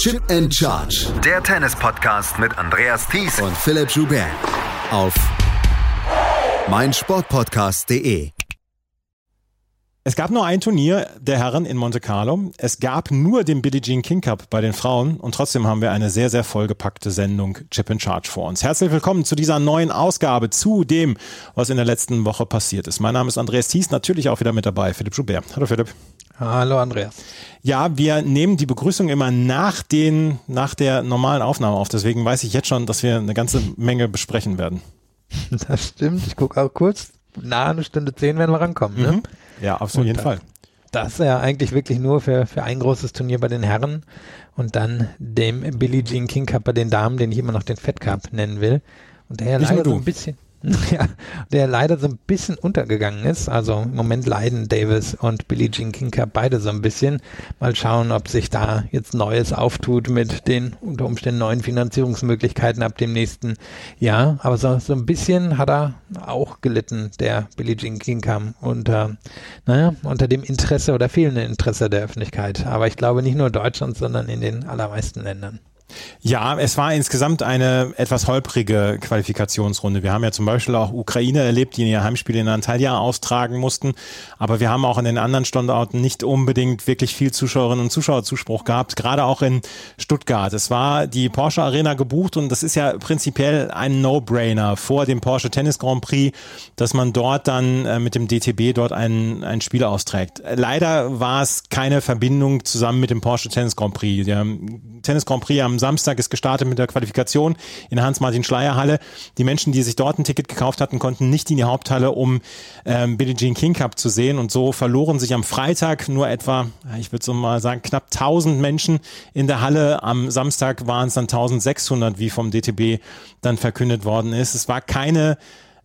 Chip and Charge. Der Tennis-Podcast mit Andreas Thies und Philipp Joubert. Auf meinsportpodcast.de. Es gab nur ein Turnier der Herren in Monte Carlo. Es gab nur den Billie Jean King Cup bei den Frauen und trotzdem haben wir eine sehr, sehr vollgepackte Sendung Chip and Charge vor uns. Herzlich willkommen zu dieser neuen Ausgabe, zu dem, was in der letzten Woche passiert ist. Mein Name ist Andreas Thies, natürlich auch wieder mit dabei, Philipp Joubert. Hallo Philipp. Hallo Andreas. Ja, wir nehmen die Begrüßung immer nach den, nach der normalen Aufnahme auf. Deswegen weiß ich jetzt schon, dass wir eine ganze Menge besprechen werden. Das stimmt. Ich gucke auch kurz. Nahe eine Stunde zehn werden wir rankommen. Ne? Mhm. Ja, auf jeden Und, Fall. Das ist ja eigentlich wirklich nur für, für ein großes Turnier bei den Herren und dann dem Billie Jean King Cup bei den Damen, den ich immer noch den Fed Cup nennen will. Und der ja Nicht leider so ein bisschen, ja, der leider so ein bisschen untergegangen ist. Also im Moment leiden Davis und Billie Jean Cup beide so ein bisschen. Mal schauen, ob sich da jetzt Neues auftut mit den unter Umständen neuen Finanzierungsmöglichkeiten ab dem nächsten Jahr. Aber so, so ein bisschen hat er auch gelitten, der Billie Jean Cup unter, naja, unter dem Interesse oder fehlenden Interesse der Öffentlichkeit. Aber ich glaube nicht nur Deutschland, sondern in den allermeisten Ländern. Ja, es war insgesamt eine etwas holprige Qualifikationsrunde. Wir haben ja zum Beispiel auch Ukraine erlebt, die ihr Heimspiel in Antalya austragen mussten. Aber wir haben auch in den anderen Standorten nicht unbedingt wirklich viel Zuschauerinnen und Zuschauerzuspruch gehabt, gerade auch in Stuttgart. Es war die Porsche Arena gebucht und das ist ja prinzipiell ein No-Brainer vor dem Porsche Tennis Grand Prix, dass man dort dann äh, mit dem DTB dort ein, ein Spiel austrägt. Leider war es keine Verbindung zusammen mit dem Porsche Tennis Grand Prix. Der Tennis Grand Prix am Samstag ist gestartet mit der Qualifikation in Hans-Martin-Schleier-Halle. Die Menschen, die sich dort ein Ticket gekauft hatten, konnten nicht in die Haupthalle, um ähm, Billie Jean King Cup zu sehen. Und so verloren sich am Freitag nur etwa, ich würde so mal sagen, knapp 1000 Menschen in der Halle. Am Samstag waren es dann 1600, wie vom DTB dann verkündet worden ist. Es war keine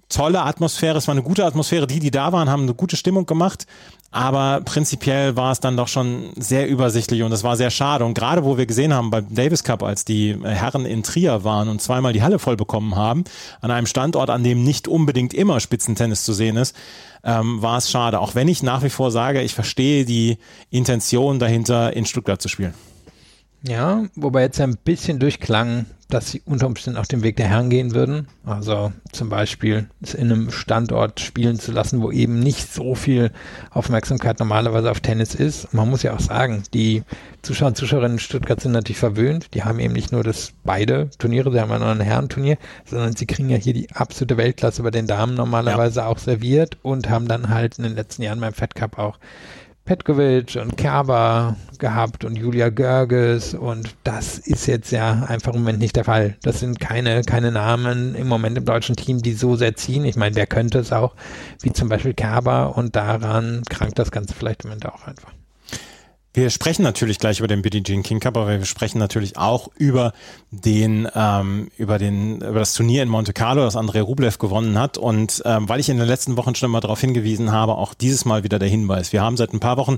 tolle Atmosphäre, es war eine gute Atmosphäre. Die, die da waren, haben eine gute Stimmung gemacht. Aber prinzipiell war es dann doch schon sehr übersichtlich und es war sehr schade. Und gerade wo wir gesehen haben beim Davis Cup, als die Herren in Trier waren und zweimal die Halle voll bekommen haben, an einem Standort, an dem nicht unbedingt immer Spitzentennis zu sehen ist, ähm, war es schade. Auch wenn ich nach wie vor sage, ich verstehe die Intention dahinter, in Stuttgart zu spielen. Ja, wobei jetzt ein bisschen durchklang, dass sie unter Umständen auch den Weg der Herren gehen würden. Also zum Beispiel es in einem Standort spielen zu lassen, wo eben nicht so viel Aufmerksamkeit normalerweise auf Tennis ist. Und man muss ja auch sagen, die Zuschauer und Zuschauerinnen in Stuttgart sind natürlich verwöhnt. Die haben eben nicht nur das beide Turniere, sie haben ja noch ein Herrenturnier, sondern sie kriegen ja hier die absolute Weltklasse bei den Damen normalerweise ja. auch serviert und haben dann halt in den letzten Jahren beim Fed Cup auch Petkovic und Kerber gehabt und Julia Görges und das ist jetzt ja einfach im Moment nicht der Fall. Das sind keine, keine Namen im Moment im deutschen Team, die so sehr ziehen. Ich meine, wer könnte es auch, wie zum Beispiel Kerber und daran krankt das Ganze vielleicht im Moment auch einfach. Wir sprechen natürlich gleich über den Billie Jean King Cup, aber wir sprechen natürlich auch über den ähm, über den über das Turnier in Monte Carlo, das Andrei Rublev gewonnen hat. Und ähm, weil ich in den letzten Wochen schon mal darauf hingewiesen habe, auch dieses Mal wieder der Hinweis: Wir haben seit ein paar Wochen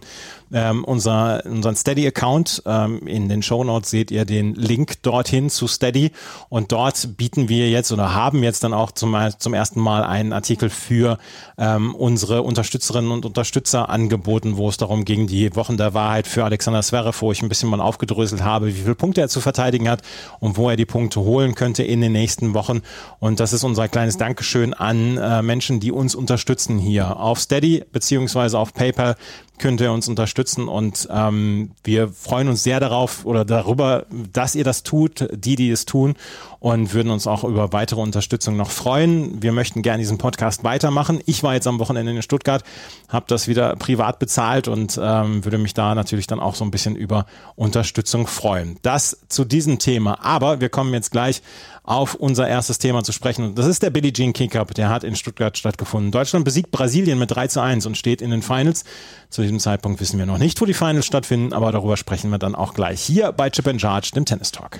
ähm, unser unseren Steady Account. Ähm, in den Show Notes seht ihr den Link dorthin zu Steady und dort bieten wir jetzt oder haben jetzt dann auch zum zum ersten Mal einen Artikel für ähm, unsere Unterstützerinnen und Unterstützer angeboten, wo es darum ging, die Wochen der Wahrheit für Alexander Zverev, wo ich ein bisschen mal aufgedröselt habe, wie viele Punkte er zu verteidigen hat und wo er die Punkte holen könnte in den nächsten Wochen. Und das ist unser kleines Dankeschön an äh, Menschen, die uns unterstützen hier auf Steady beziehungsweise auf PayPal könnt ihr uns unterstützen und ähm, wir freuen uns sehr darauf oder darüber, dass ihr das tut, die, die es tun und würden uns auch über weitere Unterstützung noch freuen. Wir möchten gerne diesen Podcast weitermachen. Ich war jetzt am Wochenende in Stuttgart, habe das wieder privat bezahlt und ähm, würde mich da natürlich dann auch so ein bisschen über Unterstützung freuen. Das zu diesem Thema. Aber wir kommen jetzt gleich auf unser erstes Thema zu sprechen. Das ist der Billie Jean King Cup. Der hat in Stuttgart stattgefunden. Deutschland besiegt Brasilien mit 3 zu 1 und steht in den Finals. Zu diesem Zeitpunkt wissen wir noch nicht, wo die Finals stattfinden, aber darüber sprechen wir dann auch gleich hier bei Chip and Charge, dem Tennis Talk.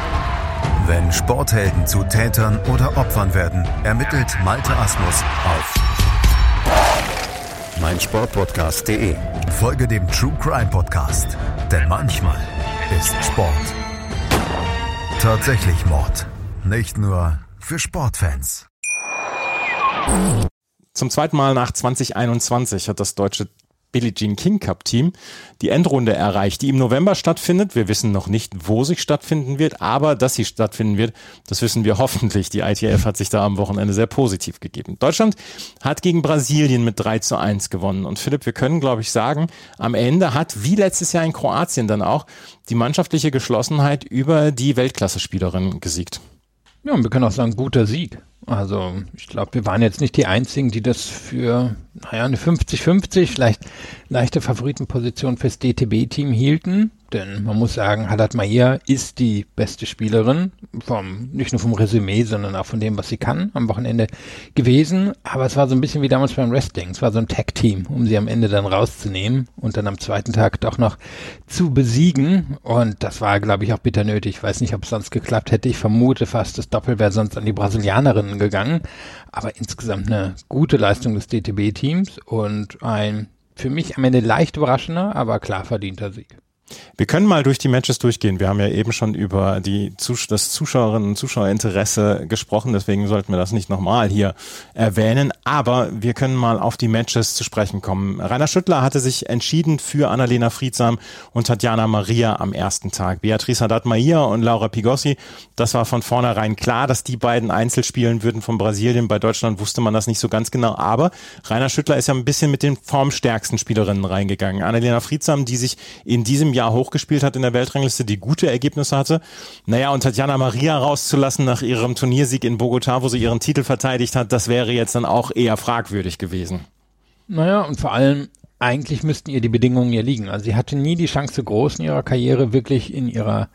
Wenn Sporthelden zu Tätern oder Opfern werden, ermittelt Malte Asmus auf meinsportpodcast.de. Folge dem True Crime Podcast, denn manchmal ist Sport tatsächlich Mord. Nicht nur für Sportfans. Zum zweiten Mal nach 2021 hat das deutsche Billie Jean King Cup Team die Endrunde erreicht, die im November stattfindet. Wir wissen noch nicht, wo sie stattfinden wird, aber dass sie stattfinden wird, das wissen wir hoffentlich. Die ITF hat sich da am Wochenende sehr positiv gegeben. Deutschland hat gegen Brasilien mit 3 zu 1 gewonnen. Und Philipp, wir können, glaube ich, sagen, am Ende hat, wie letztes Jahr in Kroatien dann auch, die mannschaftliche Geschlossenheit über die Weltklasse-Spielerin gesiegt. Ja, und wir können auch sagen, guter Sieg. Also ich glaube, wir waren jetzt nicht die Einzigen, die das für, naja, eine 50-50, vielleicht leichte Favoritenposition fürs DTB-Team hielten. Denn man muss sagen, Haddad Mahir ist die beste Spielerin, vom, nicht nur vom Resümee, sondern auch von dem, was sie kann, am Wochenende gewesen. Aber es war so ein bisschen wie damals beim Wrestling. Es war so ein Tag-Team, um sie am Ende dann rauszunehmen und dann am zweiten Tag doch noch zu besiegen. Und das war, glaube ich, auch bitter nötig. Ich weiß nicht, ob es sonst geklappt hätte. Ich vermute fast, das Doppel wäre sonst an die Brasilianerinnen gegangen. Aber insgesamt eine gute Leistung des DTB-Teams und ein für mich am Ende leicht überraschender, aber klar verdienter Sieg. Wir können mal durch die Matches durchgehen. Wir haben ja eben schon über die, das Zuschauerinnen und Zuschauerinteresse gesprochen, deswegen sollten wir das nicht nochmal hier erwähnen. Aber wir können mal auf die Matches zu sprechen kommen. Rainer Schüttler hatte sich entschieden für Annalena Friedsam und Tatjana Maria am ersten Tag. Beatrice Haddad-Maia und Laura Pigossi, das war von vornherein klar, dass die beiden Einzel spielen würden von Brasilien. Bei Deutschland wusste man das nicht so ganz genau. Aber Rainer Schüttler ist ja ein bisschen mit den formstärksten Spielerinnen reingegangen. Annalena Friedsam, die sich in diesem Jahr Jahr hochgespielt hat in der Weltrangliste, die gute Ergebnisse hatte. Naja, und Tatjana Maria rauszulassen nach ihrem Turniersieg in Bogota, wo sie ihren Titel verteidigt hat, das wäre jetzt dann auch eher fragwürdig gewesen. Naja, und vor allem, eigentlich müssten ihr die Bedingungen ja liegen. Also sie hatte nie die Chance groß in ihrer Karriere, wirklich in ihrer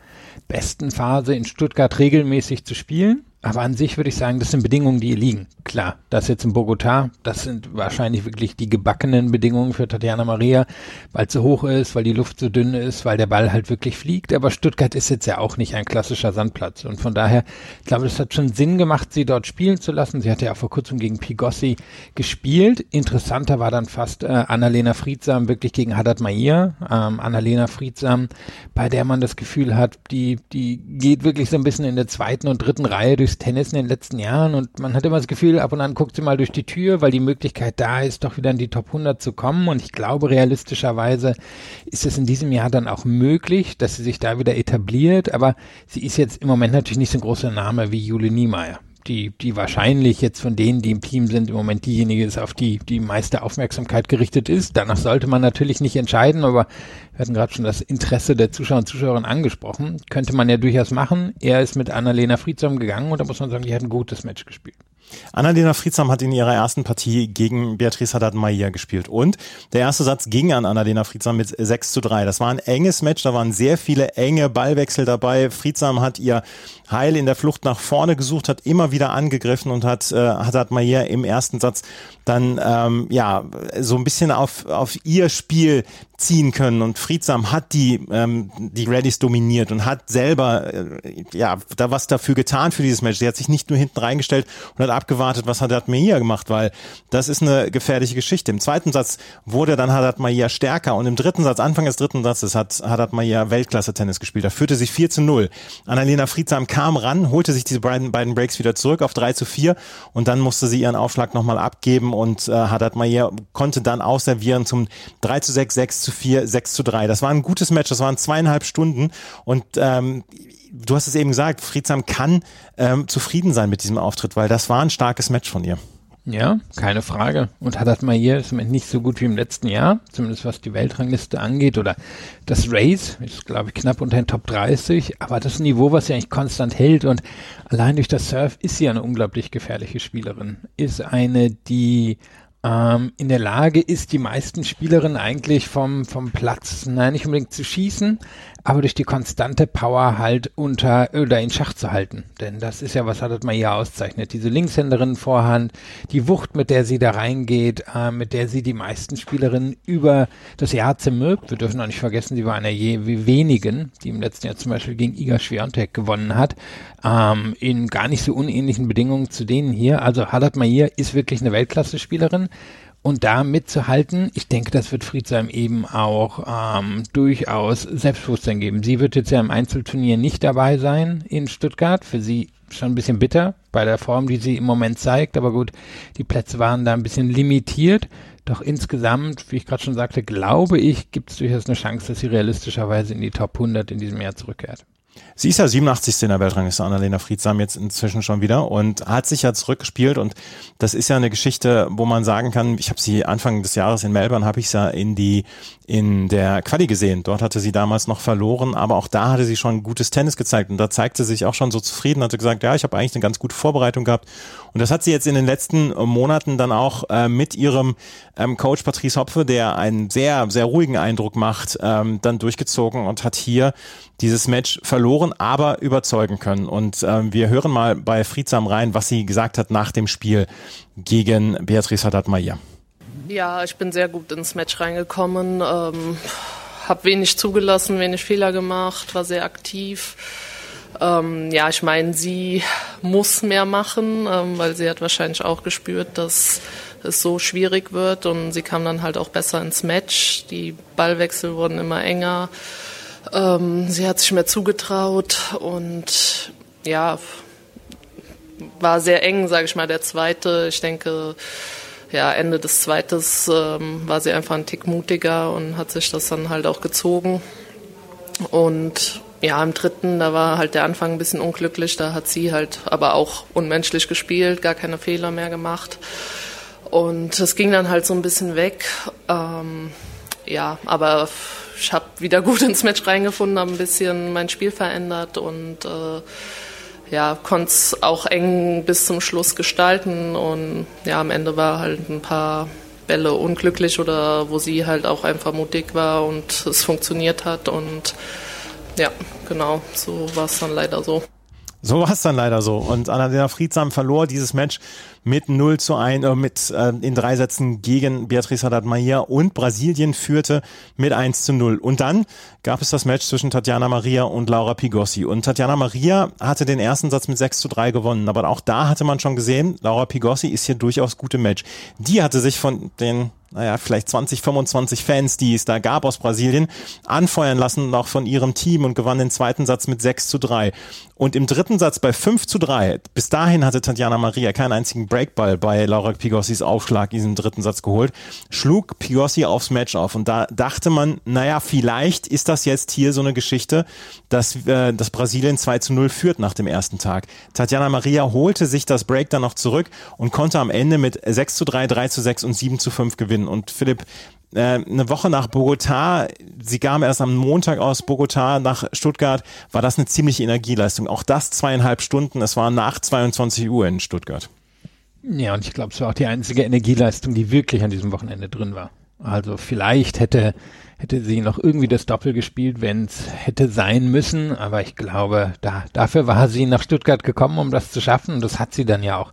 besten Phase in Stuttgart regelmäßig zu spielen. Aber an sich würde ich sagen, das sind Bedingungen, die ihr liegen. Klar, das jetzt in Bogota, das sind wahrscheinlich wirklich die gebackenen Bedingungen für Tatjana Maria, weil es so hoch ist, weil die Luft so dünn ist, weil der Ball halt wirklich fliegt. Aber Stuttgart ist jetzt ja auch nicht ein klassischer Sandplatz. Und von daher, ich glaube, es hat schon Sinn gemacht, sie dort spielen zu lassen. Sie hatte ja vor kurzem gegen Pigossi gespielt. Interessanter war dann fast äh, Annalena Friedsam wirklich gegen Haddad Maia. Ähm, Annalena Friedsam, bei der man das Gefühl hat, die, die geht wirklich so ein bisschen in der zweiten und dritten Reihe durch durchs Tennis in den letzten Jahren und man hat immer das Gefühl, ab und an guckt sie mal durch die Tür, weil die Möglichkeit da ist, doch wieder in die Top 100 zu kommen. Und ich glaube, realistischerweise ist es in diesem Jahr dann auch möglich, dass sie sich da wieder etabliert, aber sie ist jetzt im Moment natürlich nicht so ein großer Name wie Jule Niemeyer die, die wahrscheinlich jetzt von denen, die im Team sind, im Moment diejenige ist, auf die die meiste Aufmerksamkeit gerichtet ist. Danach sollte man natürlich nicht entscheiden, aber wir hatten gerade schon das Interesse der Zuschauer und Zuschauerinnen angesprochen. Könnte man ja durchaus machen. Er ist mit Annalena Friedsam gegangen und da muss man sagen, die hat ein gutes Match gespielt. Annalena Friedsam hat in ihrer ersten Partie gegen Beatrice Haddad-Maia gespielt und der erste Satz ging an Annalena Friedsam mit 6 zu 3. Das war ein enges Match, da waren sehr viele enge Ballwechsel dabei. Friedsam hat ihr Heil in der Flucht nach vorne gesucht, hat immer wieder angegriffen und hat äh, Haddad-Maia im ersten Satz dann ähm, ja so ein bisschen auf, auf ihr Spiel ziehen können und Friedsam hat die ähm, die Reddys dominiert und hat selber äh, ja da was dafür getan für dieses Match. Sie hat sich nicht nur hinten reingestellt und hat abgewartet, was Haddad Mahia gemacht, weil das ist eine gefährliche Geschichte. Im zweiten Satz wurde dann Haddad Mahia stärker und im dritten Satz, Anfang des dritten Satzes hat Haddad Mahia Weltklasse Tennis gespielt. Da führte sich 4 zu 0. Annalena Friedsam kam ran, holte sich diese beiden, beiden Breaks wieder zurück auf 3 zu 4 und dann musste sie ihren Aufschlag nochmal abgeben und äh, Haddad Mahia konnte dann ausservieren zum 3 zu 6, 6 zu 4, 6 zu 3. Das war ein gutes Match, das waren zweieinhalb Stunden und ähm, du hast es eben gesagt, Friedsam kann ähm, zufrieden sein mit diesem Auftritt, weil das war ein starkes Match von ihr. Ja, keine Frage. Und Haddad Mayer ist nicht so gut wie im letzten Jahr, zumindest was die Weltrangliste angeht oder das Race ist, glaube ich, knapp unter den Top 30, aber das Niveau, was sie eigentlich konstant hält und allein durch das Surf ist sie eine unglaublich gefährliche Spielerin. Ist eine, die ähm, in der Lage ist, die meisten Spielerinnen eigentlich vom, vom Platz, nein, nicht unbedingt zu schießen, aber durch die konstante Power halt unter oder in Schach zu halten. Denn das ist ja, was hat man hier auszeichnet. Diese Linkshänderin Vorhand, die Wucht, mit der sie da reingeht, äh, mit der sie die meisten Spielerinnen über das Jahr zermürbt. Wir dürfen auch nicht vergessen, sie war einer je wenigen, die im letzten Jahr zum Beispiel gegen Iga Swiatek gewonnen hat, ähm, in gar nicht so unähnlichen Bedingungen zu denen hier. Also Haddad Mahir ist wirklich eine Weltklasse-Spielerin und da mitzuhalten, ich denke, das wird Friedsheim eben auch ähm, durchaus Selbstbewusstsein geben. Sie wird jetzt ja im Einzelturnier nicht dabei sein in Stuttgart. Für sie schon ein bisschen bitter bei der Form, die sie im Moment zeigt. Aber gut, die Plätze waren da ein bisschen limitiert. Doch insgesamt, wie ich gerade schon sagte, glaube ich, gibt es durchaus eine Chance, dass sie realistischerweise in die Top 100 in diesem Jahr zurückkehrt. Sie ist ja 87. in der Weltrangliste, Annalena Friedsam jetzt inzwischen schon wieder und hat sich ja zurückgespielt und das ist ja eine Geschichte, wo man sagen kann, ich habe sie Anfang des Jahres in Melbourne, habe ich sie ja in die in der Quali gesehen. Dort hatte sie damals noch verloren, aber auch da hatte sie schon gutes Tennis gezeigt und da zeigte sie sich auch schon so zufrieden, hatte gesagt, ja, ich habe eigentlich eine ganz gute Vorbereitung gehabt und das hat sie jetzt in den letzten Monaten dann auch äh, mit ihrem ähm, Coach Patrice Hopfe, der einen sehr, sehr ruhigen Eindruck macht, ähm, dann durchgezogen und hat hier dieses Match verloren, aber überzeugen können. Und ähm, wir hören mal bei Friedsam rein, was sie gesagt hat nach dem Spiel gegen Beatrice Haddad-Mayer. Ja, ich bin sehr gut ins Match reingekommen, ähm, habe wenig zugelassen, wenig Fehler gemacht, war sehr aktiv. Ähm, ja, ich meine, sie muss mehr machen, ähm, weil sie hat wahrscheinlich auch gespürt, dass es so schwierig wird und sie kam dann halt auch besser ins Match. Die Ballwechsel wurden immer enger. Ähm, sie hat sich mehr zugetraut und ja, war sehr eng, sage ich mal, der zweite. Ich denke, ja, Ende des Zweites ähm, war sie einfach ein Tick mutiger und hat sich das dann halt auch gezogen. Und ja, im dritten, da war halt der Anfang ein bisschen unglücklich. Da hat sie halt aber auch unmenschlich gespielt, gar keine Fehler mehr gemacht. Und es ging dann halt so ein bisschen weg. Ähm, ja, aber ich habe wieder gut ins Match reingefunden, habe ein bisschen mein Spiel verändert und äh, ja, konnte es auch eng bis zum Schluss gestalten und ja, am Ende war halt ein paar Bälle unglücklich oder wo sie halt auch einfach mutig war und es funktioniert hat und ja, genau, so war es dann leider so. So war es dann leider so. Und Annalena Friedsam verlor dieses Match mit 0 zu 1, äh, mit äh, in drei Sätzen gegen Beatrice Haddad-Maia und Brasilien führte mit 1 zu 0. Und dann gab es das Match zwischen Tatjana Maria und Laura Pigossi. Und Tatjana Maria hatte den ersten Satz mit 6 zu 3 gewonnen. Aber auch da hatte man schon gesehen, Laura Pigossi ist hier durchaus gut im Match. Die hatte sich von den naja, vielleicht 20, 25 Fans, die es da gab aus Brasilien, anfeuern lassen, auch von ihrem Team und gewann den zweiten Satz mit 6 zu 3. Und im dritten Satz bei 5 zu 3, bis dahin hatte Tatjana Maria keinen einzigen Breakball bei Laura Pigossis Aufschlag in diesem dritten Satz geholt, schlug Pigossi aufs Match auf. Und da dachte man, naja, vielleicht ist das jetzt hier so eine Geschichte, dass, äh, dass Brasilien 2 zu 0 führt nach dem ersten Tag. Tatjana Maria holte sich das Break dann noch zurück und konnte am Ende mit 6 zu 3, 3 zu 6 und 7 zu 5 gewinnen. Und Philipp, äh, eine Woche nach Bogota, sie kam erst am Montag aus Bogota nach Stuttgart, war das eine ziemliche Energieleistung. Auch das zweieinhalb Stunden, es war nach 22 Uhr in Stuttgart. Ja, und ich glaube, es war auch die einzige Energieleistung, die wirklich an diesem Wochenende drin war. Also vielleicht hätte, hätte sie noch irgendwie das Doppel gespielt, wenn es hätte sein müssen, aber ich glaube, da, dafür war sie nach Stuttgart gekommen, um das zu schaffen und das hat sie dann ja auch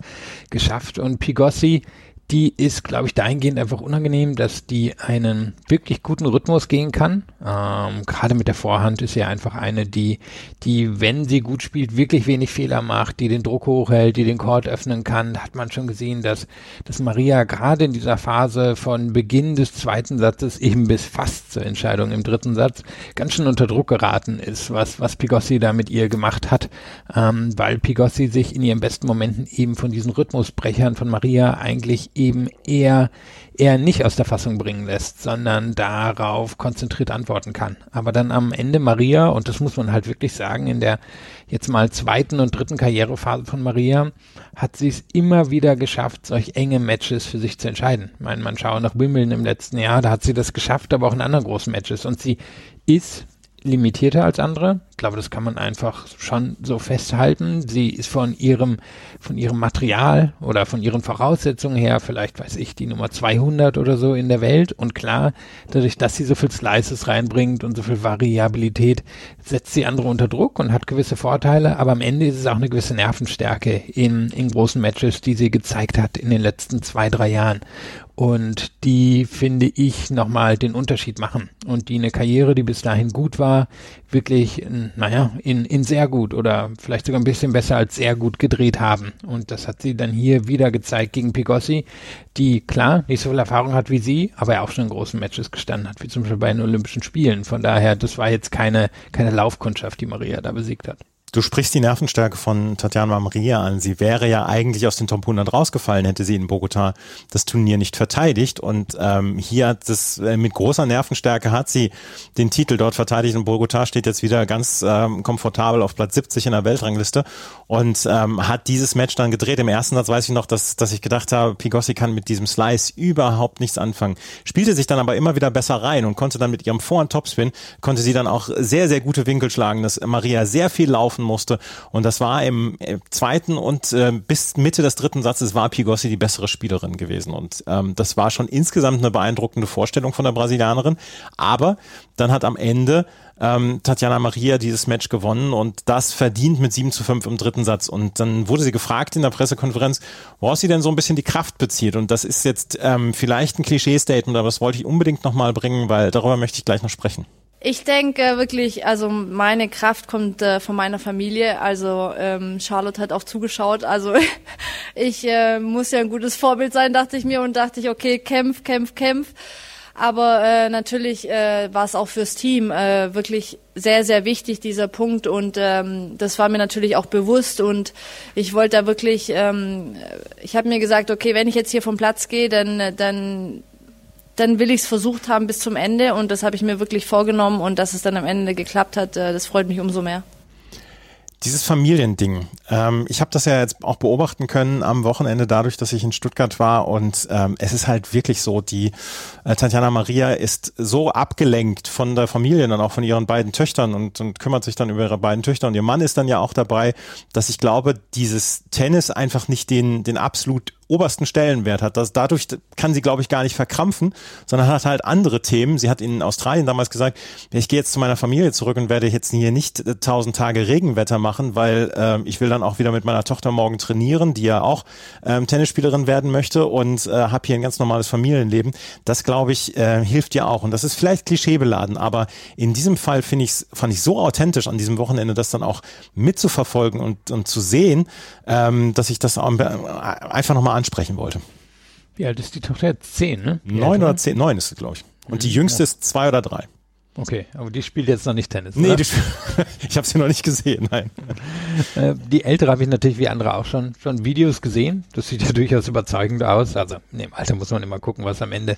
geschafft. Und Pigossi, die ist, glaube ich, dahingehend einfach unangenehm, dass die einen wirklich guten Rhythmus gehen kann. Ähm, Gerade mit der Vorhand ist sie einfach eine, die, die, wenn sie gut spielt, wirklich wenig Fehler macht, die den Druck hochhält, die den Court öffnen kann. Da hat man schon gesehen, dass, dass Maria gerade in dieser Phase von Beginn des zweiten Satzes eben bis fast zur Entscheidung im dritten Satz ganz schön unter Druck geraten ist, was, was Pigossi da mit ihr gemacht hat, ähm, weil Pigossi sich in ihren besten Momenten eben von diesen Rhythmusbrechern von Maria eigentlich eben eher, eher nicht aus der Fassung bringen lässt, sondern darauf konzentriert antworten kann. Aber dann am Ende Maria, und das muss man halt wirklich sagen, in der jetzt mal zweiten und dritten Karrierephase von Maria, hat sie es immer wieder geschafft, solch enge Matches für sich zu entscheiden. Ich meine, man schaue nach Wimbledon im letzten Jahr, da hat sie das geschafft, aber auch in anderen großen Matches. Und sie ist limitierter als andere. Ich glaube, das kann man einfach schon so festhalten. Sie ist von ihrem, von ihrem Material oder von ihren Voraussetzungen her vielleicht, weiß ich, die Nummer 200 oder so in der Welt. Und klar, dadurch, dass sie so viel Slices reinbringt und so viel Variabilität, setzt sie andere unter Druck und hat gewisse Vorteile. Aber am Ende ist es auch eine gewisse Nervenstärke in, in großen Matches, die sie gezeigt hat in den letzten zwei, drei Jahren und die finde ich nochmal den Unterschied machen und die eine Karriere, die bis dahin gut war, wirklich, naja, in, in sehr gut oder vielleicht sogar ein bisschen besser als sehr gut gedreht haben. Und das hat sie dann hier wieder gezeigt gegen Pigossi, die klar nicht so viel Erfahrung hat wie sie, aber auch schon in großen Matches gestanden hat, wie zum Beispiel bei den Olympischen Spielen. Von daher, das war jetzt keine, keine Laufkundschaft, die Maria da besiegt hat. Du sprichst die Nervenstärke von Tatjana Maria an. Sie wäre ja eigentlich aus den Top 100 rausgefallen, hätte sie in Bogota das Turnier nicht verteidigt. Und ähm, hier hat es äh, mit großer Nervenstärke hat sie den Titel dort verteidigt. Und Bogota steht jetzt wieder ganz ähm, komfortabel auf Platz 70 in der Weltrangliste und ähm, hat dieses Match dann gedreht. Im ersten Satz weiß ich noch, dass, dass ich gedacht habe, Pigossi kann mit diesem Slice überhaupt nichts anfangen. Spielte sich dann aber immer wieder besser rein und konnte dann mit ihrem Vor- und Topspin, konnte sie dann auch sehr, sehr gute Winkel schlagen, dass Maria sehr viel laufen musste. Und das war im, im zweiten und äh, bis Mitte des dritten Satzes war Pigossi die bessere Spielerin gewesen. Und ähm, das war schon insgesamt eine beeindruckende Vorstellung von der Brasilianerin. Aber dann hat am Ende ähm, Tatjana Maria dieses Match gewonnen und das verdient mit 7 zu 5 im dritten Satz. Und dann wurde sie gefragt in der Pressekonferenz, woraus sie denn so ein bisschen die Kraft bezieht. Und das ist jetzt ähm, vielleicht ein Klischee-Statement, aber das wollte ich unbedingt nochmal bringen, weil darüber möchte ich gleich noch sprechen. Ich denke wirklich, also meine Kraft kommt äh, von meiner Familie. Also ähm, Charlotte hat auch zugeschaut. Also ich äh, muss ja ein gutes Vorbild sein, dachte ich mir und dachte ich, okay, kämpf, kämpf, kämpf. Aber äh, natürlich äh, war es auch fürs Team äh, wirklich sehr, sehr wichtig, dieser Punkt. Und ähm, das war mir natürlich auch bewusst. Und ich wollte da wirklich, ähm, ich habe mir gesagt, okay, wenn ich jetzt hier vom Platz gehe, dann, dann dann will ich es versucht haben bis zum Ende und das habe ich mir wirklich vorgenommen und dass es dann am Ende geklappt hat, äh, das freut mich umso mehr. Dieses Familiending, ähm, ich habe das ja jetzt auch beobachten können am Wochenende dadurch, dass ich in Stuttgart war und ähm, es ist halt wirklich so, die äh, Tatjana Maria ist so abgelenkt von der Familie und auch von ihren beiden Töchtern und, und kümmert sich dann über ihre beiden Töchter und ihr Mann ist dann ja auch dabei, dass ich glaube, dieses Tennis einfach nicht den, den absolut obersten Stellenwert hat. Das, dadurch kann sie, glaube ich, gar nicht verkrampfen, sondern hat halt andere Themen. Sie hat in Australien damals gesagt, ich gehe jetzt zu meiner Familie zurück und werde jetzt hier nicht äh, tausend Tage Regenwetter machen, weil äh, ich will dann auch wieder mit meiner Tochter morgen trainieren, die ja auch ähm, Tennisspielerin werden möchte und äh, habe hier ein ganz normales Familienleben. Das, glaube ich, äh, hilft ja auch. Und das ist vielleicht klischeebeladen, aber in diesem Fall finde ich fand ich so authentisch an diesem Wochenende, das dann auch mitzuverfolgen und, und zu sehen, ähm, dass ich das auch einfach nochmal ansprechen wollte. Wie alt ist die Tochter? Zehn, ne? Neun oder zehn? Neun ist es, glaube ich. Und die mhm. jüngste ja. ist zwei oder drei. Okay, aber die spielt jetzt noch nicht Tennis. Nee, ich habe sie noch nicht gesehen, nein. Äh, die ältere habe ich natürlich wie andere auch schon, schon Videos gesehen. Das sieht ja durchaus überzeugend aus. Also im Alter muss man immer gucken, was am Ende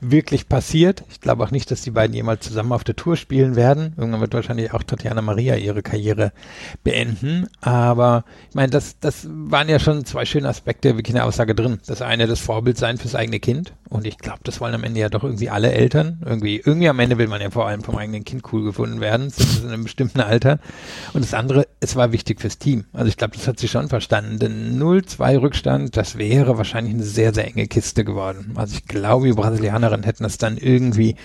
wirklich passiert. Ich glaube auch nicht, dass die beiden jemals zusammen auf der Tour spielen werden. Irgendwann wird wahrscheinlich auch Tatjana Maria ihre Karriere beenden. Aber ich meine, das, das waren ja schon zwei schöne Aspekte wirklich in der Aussage drin. Das eine das Vorbild sein fürs eigene Kind. Und ich glaube, das wollen am Ende ja doch irgendwie alle Eltern. Irgendwie, irgendwie am Ende will man ja vor allem allem vom eigenen Kind cool gefunden werden, zumindest in einem bestimmten Alter. Und das andere, es war wichtig fürs Team. Also ich glaube, das hat sie schon verstanden. Denn 0-2 Rückstand, das wäre wahrscheinlich eine sehr, sehr enge Kiste geworden. Also ich glaube, die Brasilianerinnen hätten das dann irgendwie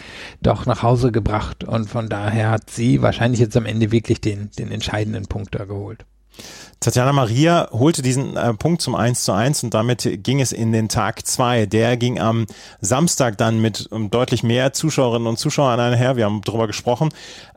doch nach Hause gebracht. Und von daher hat sie wahrscheinlich jetzt am Ende wirklich den, den entscheidenden Punkt da geholt. Tatjana Maria holte diesen äh, Punkt zum 1 zu 1 und damit ging es in den Tag 2. Der ging am Samstag dann mit um, deutlich mehr Zuschauerinnen und Zuschauern einher. Wir haben darüber gesprochen.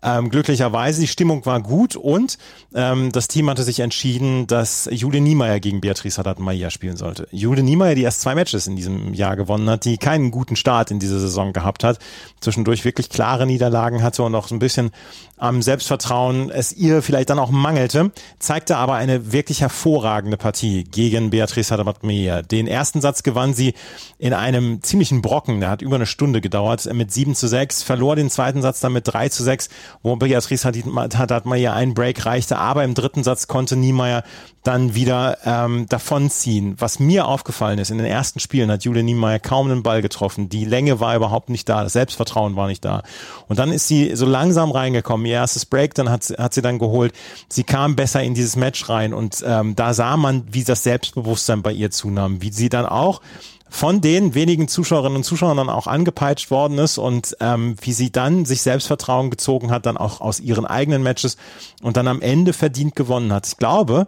Ähm, glücklicherweise, die Stimmung war gut und ähm, das Team hatte sich entschieden, dass Jule Niemeyer gegen Beatrice Haddad-Maia spielen sollte. Jule Niemeyer, die erst zwei Matches in diesem Jahr gewonnen hat, die keinen guten Start in dieser Saison gehabt hat, zwischendurch wirklich klare Niederlagen hatte und auch so ein bisschen am Selbstvertrauen es ihr vielleicht dann auch mangelte, zeigte aber eine eine wirklich hervorragende Partie gegen Beatrice Hadamatmeyer. Den ersten Satz gewann sie in einem ziemlichen Brocken, der hat über eine Stunde gedauert, mit 7 zu 6, verlor den zweiten Satz dann mit 3 zu 6, wo Beatrice Hadamatmeyer ein Break reichte, aber im dritten Satz konnte Niemeyer dann wieder ähm, davonziehen. Was mir aufgefallen ist, in den ersten Spielen hat Julia Niemeyer kaum einen Ball getroffen. Die Länge war überhaupt nicht da, das Selbstvertrauen war nicht da. Und dann ist sie so langsam reingekommen. Ihr erstes Break, dann hat, hat sie dann geholt. Sie kam besser in dieses Match rein und ähm, da sah man, wie das Selbstbewusstsein bei ihr zunahm, wie sie dann auch von den wenigen Zuschauerinnen und Zuschauern dann auch angepeitscht worden ist und ähm, wie sie dann sich Selbstvertrauen gezogen hat, dann auch aus ihren eigenen Matches und dann am Ende verdient gewonnen hat. Ich glaube,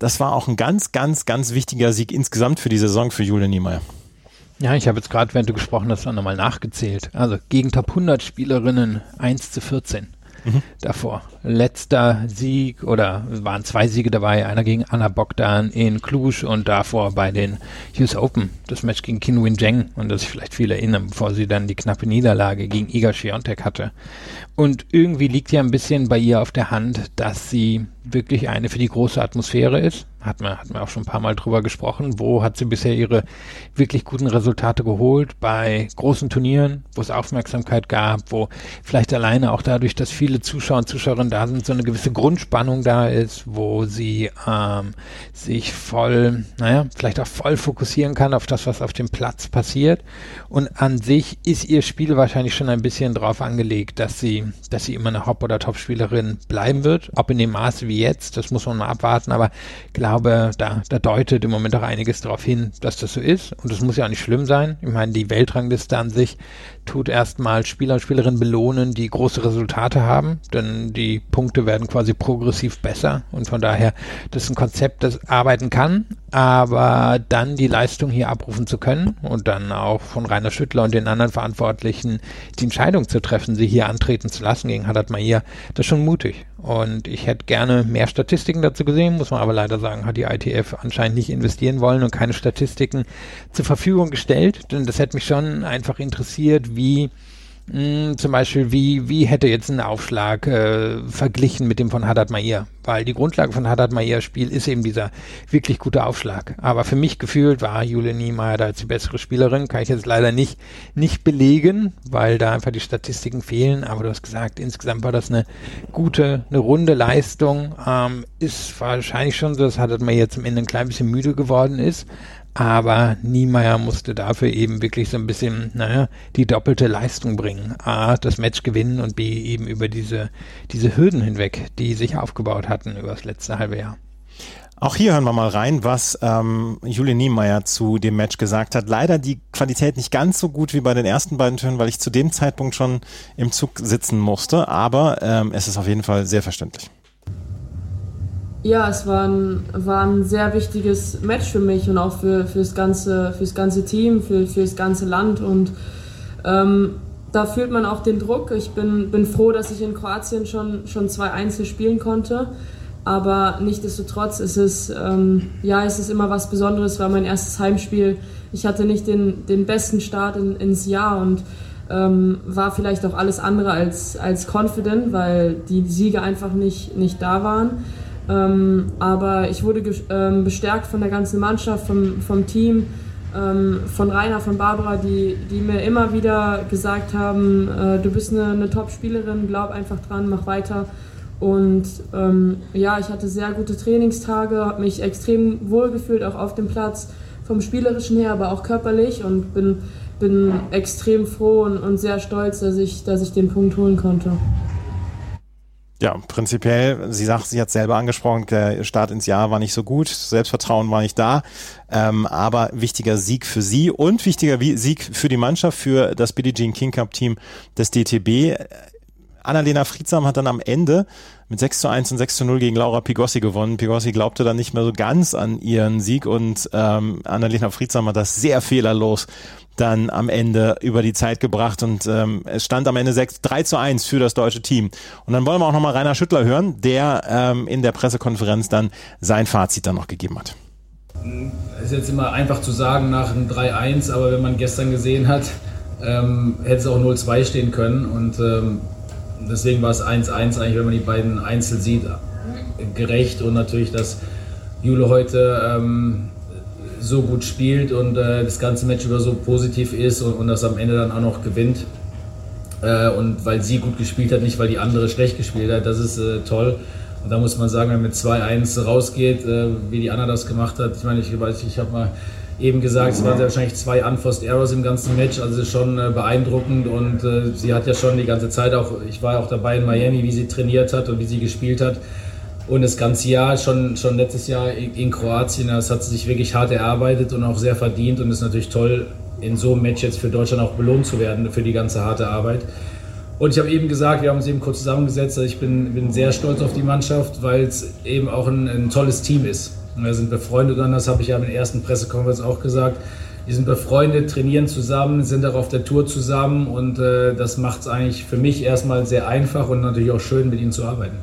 das war auch ein ganz, ganz, ganz wichtiger Sieg insgesamt für die Saison für Julia Niemeyer. Ja, ich habe jetzt gerade, während du gesprochen hast, nochmal nachgezählt. Also gegen Top 100 Spielerinnen 1 zu 14 mhm. davor. Letzter Sieg oder waren zwei Siege dabei, einer gegen Anna Bogdan in Cluj und davor bei den US Open, das Match gegen Qin Win Zheng und das sich vielleicht viele erinnern, bevor sie dann die knappe Niederlage gegen Iga Swiatek hatte. Und irgendwie liegt ja ein bisschen bei ihr auf der Hand, dass sie wirklich eine für die große Atmosphäre ist. Hat man, hat man auch schon ein paar Mal drüber gesprochen. Wo hat sie bisher ihre wirklich guten Resultate geholt? Bei großen Turnieren, wo es Aufmerksamkeit gab, wo vielleicht alleine auch dadurch, dass viele Zuschauer und Zuschauerinnen da sind, so eine gewisse Grundspannung da ist, wo sie ähm, sich voll, naja, vielleicht auch voll fokussieren kann auf das, was auf dem Platz passiert. Und an sich ist ihr Spiel wahrscheinlich schon ein bisschen drauf angelegt, dass sie, dass sie immer eine Hop- oder Top-Spielerin bleiben wird. Ob in dem Maße wie jetzt. Das muss man mal abwarten, aber ich glaube, da, da deutet im Moment auch einiges darauf hin, dass das so ist. Und das muss ja auch nicht schlimm sein. Ich meine, die Weltrangliste an sich tut erstmal Spieler und Spielerinnen belohnen, die große Resultate haben, denn die Punkte werden quasi progressiv besser und von daher, das ist ein Konzept, das arbeiten kann, aber dann die Leistung hier abrufen zu können und dann auch von Rainer Schüttler und den anderen Verantwortlichen die Entscheidung zu treffen, sie hier antreten zu lassen gegen Haddad Mahir, das ist schon mutig. Und ich hätte gerne mehr Statistiken dazu gesehen, muss man aber leider sagen, hat die ITF anscheinend nicht investieren wollen und keine Statistiken zur Verfügung gestellt. Denn das hätte mich schon einfach interessiert, wie Mh, hm, zum Beispiel, wie, wie hätte jetzt ein Aufschlag äh, verglichen mit dem von Haddad Mair? Weil die Grundlage von Haddad Mairs Spiel ist eben dieser wirklich gute Aufschlag. Aber für mich gefühlt war Julia Niemeyer da jetzt die bessere Spielerin. Kann ich jetzt leider nicht, nicht belegen, weil da einfach die Statistiken fehlen. Aber du hast gesagt, insgesamt war das eine gute, eine runde Leistung. Ähm, ist wahrscheinlich schon so, dass Haddad Mair zum Ende ein klein bisschen müde geworden ist aber Niemeyer musste dafür eben wirklich so ein bisschen, naja, die doppelte Leistung bringen. A, das Match gewinnen und B, eben über diese, diese Hürden hinweg, die sich aufgebaut hatten über das letzte halbe Jahr. Auch hier hören wir mal rein, was ähm, Julie Niemeyer zu dem Match gesagt hat. Leider die Qualität nicht ganz so gut wie bei den ersten beiden Tönen, weil ich zu dem Zeitpunkt schon im Zug sitzen musste, aber ähm, es ist auf jeden Fall sehr verständlich. Ja, es war ein, war ein sehr wichtiges Match für mich und auch für, fürs, ganze, fürs ganze Team, für, fürs ganze Land. Und ähm, da fühlt man auch den Druck. Ich bin, bin froh, dass ich in Kroatien schon, schon zwei Einzel spielen konnte. Aber nichtsdestotrotz ist es, ähm, ja, es immer was Besonderes, war mein erstes Heimspiel. Ich hatte nicht den, den besten Start in, ins Jahr und ähm, war vielleicht auch alles andere als, als confident, weil die Siege einfach nicht, nicht da waren. Ähm, aber ich wurde ähm, bestärkt von der ganzen Mannschaft, vom, vom Team, ähm, von Rainer, von Barbara, die, die mir immer wieder gesagt haben, äh, du bist eine, eine Top-Spielerin, glaub einfach dran, mach weiter. Und ähm, ja, ich hatte sehr gute Trainingstage, habe mich extrem wohl gefühlt, auch auf dem Platz, vom Spielerischen her, aber auch körperlich und bin, bin extrem froh und, und sehr stolz, dass ich, dass ich den Punkt holen konnte. Ja, prinzipiell, sie sagt, sie hat selber angesprochen, der Start ins Jahr war nicht so gut, Selbstvertrauen war nicht da, ähm, aber wichtiger Sieg für sie und wichtiger Sieg für die Mannschaft, für das Billie Jean King Cup Team des DTB. Annalena Friedsam hat dann am Ende mit 6 zu 1 und 6 zu 0 gegen Laura Pigossi gewonnen. Pigossi glaubte dann nicht mehr so ganz an ihren Sieg und ähm, Annalena Friedsam hat das sehr fehlerlos dann am Ende über die Zeit gebracht und ähm, es stand am Ende 6, 3 zu 1 für das deutsche Team. Und dann wollen wir auch nochmal Rainer Schüttler hören, der ähm, in der Pressekonferenz dann sein Fazit dann noch gegeben hat. Es ist jetzt immer einfach zu sagen nach einem 3-1, aber wenn man gestern gesehen hat, ähm, hätte es auch 0-2 stehen können und ähm, deswegen war es 1-1 eigentlich, wenn man die beiden Einzel sieht, gerecht und natürlich das Jule heute ähm, so gut spielt und äh, das ganze Match über so positiv ist und, und das am Ende dann auch noch gewinnt. Äh, und weil sie gut gespielt hat, nicht weil die andere schlecht gespielt hat, das ist äh, toll. Und da muss man sagen, wenn man mit 2-1 rausgeht, äh, wie die Anna das gemacht hat, ich meine, ich weiß, ich habe mal eben gesagt, es waren wahrscheinlich zwei Unforced Errors im ganzen Match, also es schon äh, beeindruckend und äh, sie hat ja schon die ganze Zeit auch, ich war auch dabei in Miami, wie sie trainiert hat und wie sie gespielt hat und das ganze Jahr, schon, schon letztes Jahr in Kroatien, das hat sie sich wirklich hart erarbeitet und auch sehr verdient und ist natürlich toll, in so einem Match jetzt für Deutschland auch belohnt zu werden für die ganze harte Arbeit. Und ich habe eben gesagt, wir haben uns eben kurz zusammengesetzt, also ich bin, bin sehr stolz auf die Mannschaft, weil es eben auch ein, ein tolles Team ist. Wir sind befreundet und das habe ich ja in der ersten Pressekonferenz auch gesagt. Wir sind befreundet, trainieren zusammen, sind auch auf der Tour zusammen und äh, das macht es eigentlich für mich erstmal sehr einfach und natürlich auch schön, mit ihnen zu arbeiten.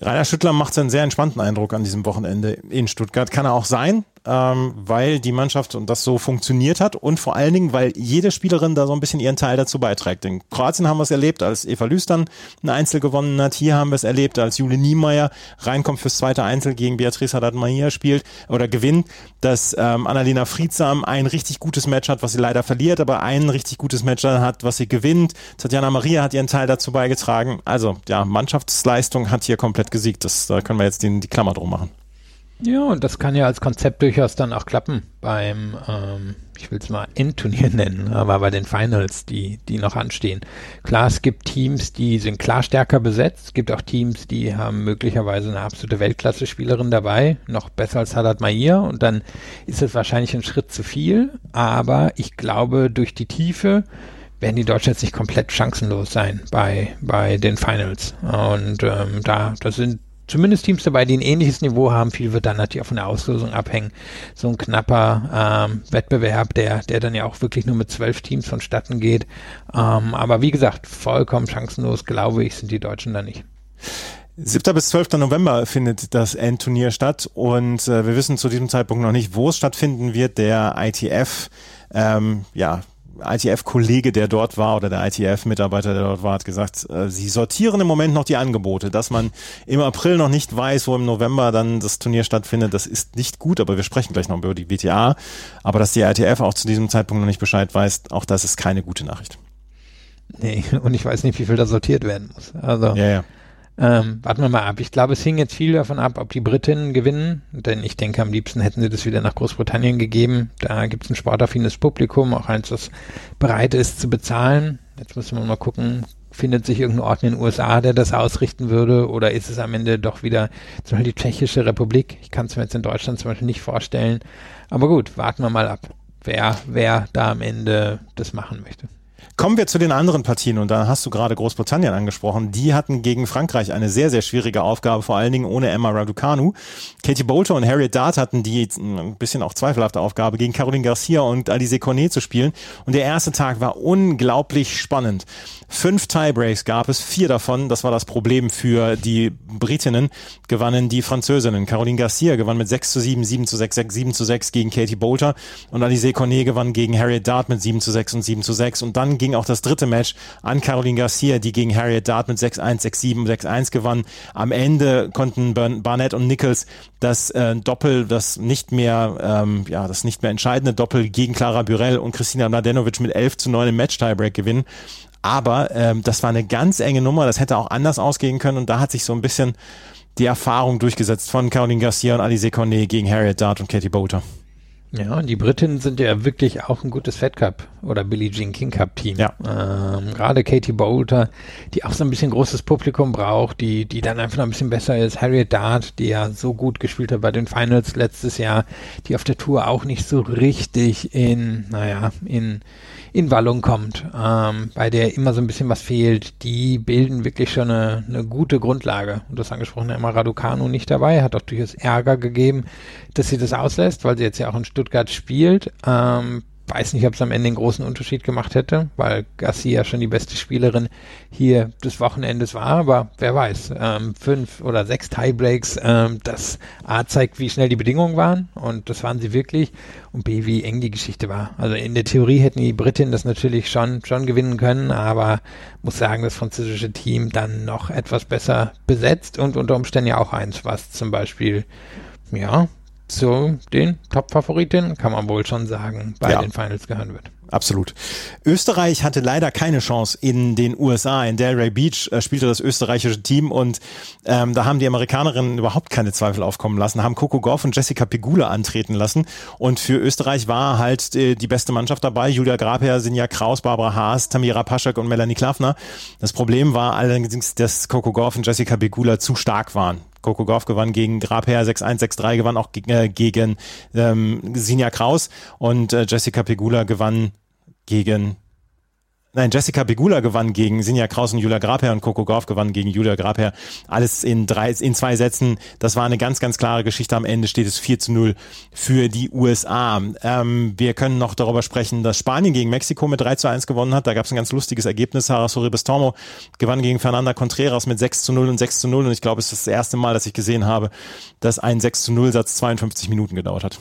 Rainer Schüttler macht einen sehr entspannten Eindruck an diesem Wochenende in Stuttgart. Kann er auch sein, ähm, weil die Mannschaft und das so funktioniert hat und vor allen Dingen, weil jede Spielerin da so ein bisschen ihren Teil dazu beiträgt. In Kroatien haben wir es erlebt, als Eva Lüstern ein Einzel gewonnen hat. Hier haben wir es erlebt, als Jule Niemeyer reinkommt fürs zweite Einzel gegen Beatrice Haddad-Mahir spielt oder gewinnt, dass ähm, Annalena Friedsam ein richtig gutes Match hat, was sie leider verliert, aber ein richtig gutes Match hat, was sie gewinnt. Tatjana Maria hat ihren Teil dazu beigetragen. Also ja, Mannschaftsleistung hat hier komplett gesiegt. Das, da können wir jetzt die, die Klammer drum machen. Ja, und das kann ja als Konzept durchaus dann auch klappen beim, ähm, ich will es mal Endturnier nennen, aber bei den Finals, die, die noch anstehen. Klar, es gibt Teams, die sind klar stärker besetzt. Es gibt auch Teams, die haben möglicherweise eine absolute Weltklasse-Spielerin dabei, noch besser als Salat Mahir und dann ist es wahrscheinlich ein Schritt zu viel. Aber ich glaube, durch die Tiefe werden die Deutschen jetzt nicht komplett chancenlos sein bei, bei den Finals. Und ähm, da, das sind zumindest Teams dabei, die ein ähnliches Niveau haben. Viel wird dann natürlich auch von der Auslosung abhängen. So ein knapper ähm, Wettbewerb, der, der dann ja auch wirklich nur mit zwölf Teams vonstatten geht. Ähm, aber wie gesagt, vollkommen chancenlos, glaube ich, sind die Deutschen da nicht. 7. bis 12. November findet das Endturnier statt und äh, wir wissen zu diesem Zeitpunkt noch nicht, wo es stattfinden wird. Der ITF, ähm, ja, ITF-Kollege, der dort war oder der ITF-Mitarbeiter, der dort war, hat gesagt, äh, sie sortieren im Moment noch die Angebote. Dass man im April noch nicht weiß, wo im November dann das Turnier stattfindet, das ist nicht gut, aber wir sprechen gleich noch über die WTA. Aber dass die ITF auch zu diesem Zeitpunkt noch nicht Bescheid weiß, auch das ist keine gute Nachricht. Nee, und ich weiß nicht, wie viel da sortiert werden muss. Also. Ja, ja. Ähm, warten wir mal ab. Ich glaube, es hing jetzt viel davon ab, ob die Britinnen gewinnen, denn ich denke, am liebsten hätten sie das wieder nach Großbritannien gegeben. Da gibt es ein sportaffines Publikum, auch eins, das bereit ist zu bezahlen. Jetzt müssen wir mal gucken, findet sich irgendein Ort in den USA, der das ausrichten würde, oder ist es am Ende doch wieder zum Beispiel die Tschechische Republik? Ich kann es mir jetzt in Deutschland zum Beispiel nicht vorstellen. Aber gut, warten wir mal ab, wer, wer da am Ende das machen möchte. Kommen wir zu den anderen Partien und da hast du gerade Großbritannien angesprochen. Die hatten gegen Frankreich eine sehr, sehr schwierige Aufgabe, vor allen Dingen ohne Emma Raducanu. Katie Bolter und Harriet Dart hatten die ein bisschen auch zweifelhafte Aufgabe, gegen Caroline Garcia und Alice Cornet zu spielen. Und der erste Tag war unglaublich spannend. Fünf Tiebreaks gab es, vier davon, das war das Problem für die Britinnen, gewannen die Französinnen. Caroline Garcia gewann mit 6 zu 7, 7 zu 6, 6 7 zu 6 gegen Katie Bolter und Alice Cornet gewann gegen Harriet Dart mit 7 zu 6 und 7 zu 6 und dann ging auch das dritte Match an Caroline Garcia, die gegen Harriet Dart mit 6-1, 6-7, 6-1 gewann. Am Ende konnten Barnett und Nichols das äh, Doppel, das nicht mehr, ähm, ja, das nicht mehr entscheidende Doppel gegen Clara Burell und Christina Mladenovic mit 11 zu 9 im Match-Tiebreak gewinnen. Aber ähm, das war eine ganz enge Nummer, das hätte auch anders ausgehen können und da hat sich so ein bisschen die Erfahrung durchgesetzt von Caroline Garcia und Alice Cornet gegen Harriet Dart und Katie Bolter. Ja, und die Briten sind ja wirklich auch ein gutes Fed Cup oder Billie Jean King Cup Team. Ja. Ähm, Gerade Katie Bolter, die auch so ein bisschen großes Publikum braucht, die, die dann einfach noch ein bisschen besser ist. Harriet Dart, die ja so gut gespielt hat bei den Finals letztes Jahr, die auf der Tour auch nicht so richtig in, naja, in, in Wallung kommt, ähm, bei der immer so ein bisschen was fehlt, die bilden wirklich schon eine, eine gute Grundlage. Und das angesprochene Emma Raducanu nicht dabei, hat auch durchaus Ärger gegeben, dass sie das auslässt, weil sie jetzt ja auch in Stuttgart spielt. Ähm, weiß nicht, ob es am Ende einen großen Unterschied gemacht hätte, weil Garcia schon die beste Spielerin hier des Wochenendes war, aber wer weiß, ähm, fünf oder sechs Tiebreaks, ähm, das A zeigt, wie schnell die Bedingungen waren und das waren sie wirklich und B, wie eng die Geschichte war. Also in der Theorie hätten die Britinnen das natürlich schon, schon gewinnen können, aber muss sagen, das französische Team dann noch etwas besser besetzt und unter Umständen ja auch eins, was zum Beispiel ja, zu den Top-Favoritinnen, kann man wohl schon sagen, bei ja. den Finals gehören wird. Absolut. Österreich hatte leider keine Chance in den USA. In Delray Beach äh, spielte das österreichische Team und ähm, da haben die Amerikanerinnen überhaupt keine Zweifel aufkommen lassen, haben Coco Goff und Jessica Pegula antreten lassen und für Österreich war halt äh, die beste Mannschaft dabei. Julia Grabherr, Sinja Kraus, Barbara Haas, Tamira Paschak und Melanie Klaffner. Das Problem war allerdings, dass Coco Goff und Jessica Pegula zu stark waren. Coco Goff gewann gegen Grabherr 6-1, 6-3, gewann auch äh, gegen ähm, Sinja Kraus. Und äh, Jessica Pegula gewann gegen Nein, Jessica Pegula gewann gegen Sinja Kraus und Julia Grabherr und Coco Gauff gewann gegen Julia Grabherr. Alles in drei, in zwei Sätzen. Das war eine ganz, ganz klare Geschichte. Am Ende steht es 4 zu 0 für die USA. Ähm, wir können noch darüber sprechen, dass Spanien gegen Mexiko mit 3 zu 1 gewonnen hat. Da gab es ein ganz lustiges Ergebnis. Sorribes Tormo gewann gegen Fernanda Contreras mit 6 zu 0 und 6 zu 0. Und ich glaube, es ist das erste Mal, dass ich gesehen habe, dass ein 6 zu 0 Satz 52 Minuten gedauert hat.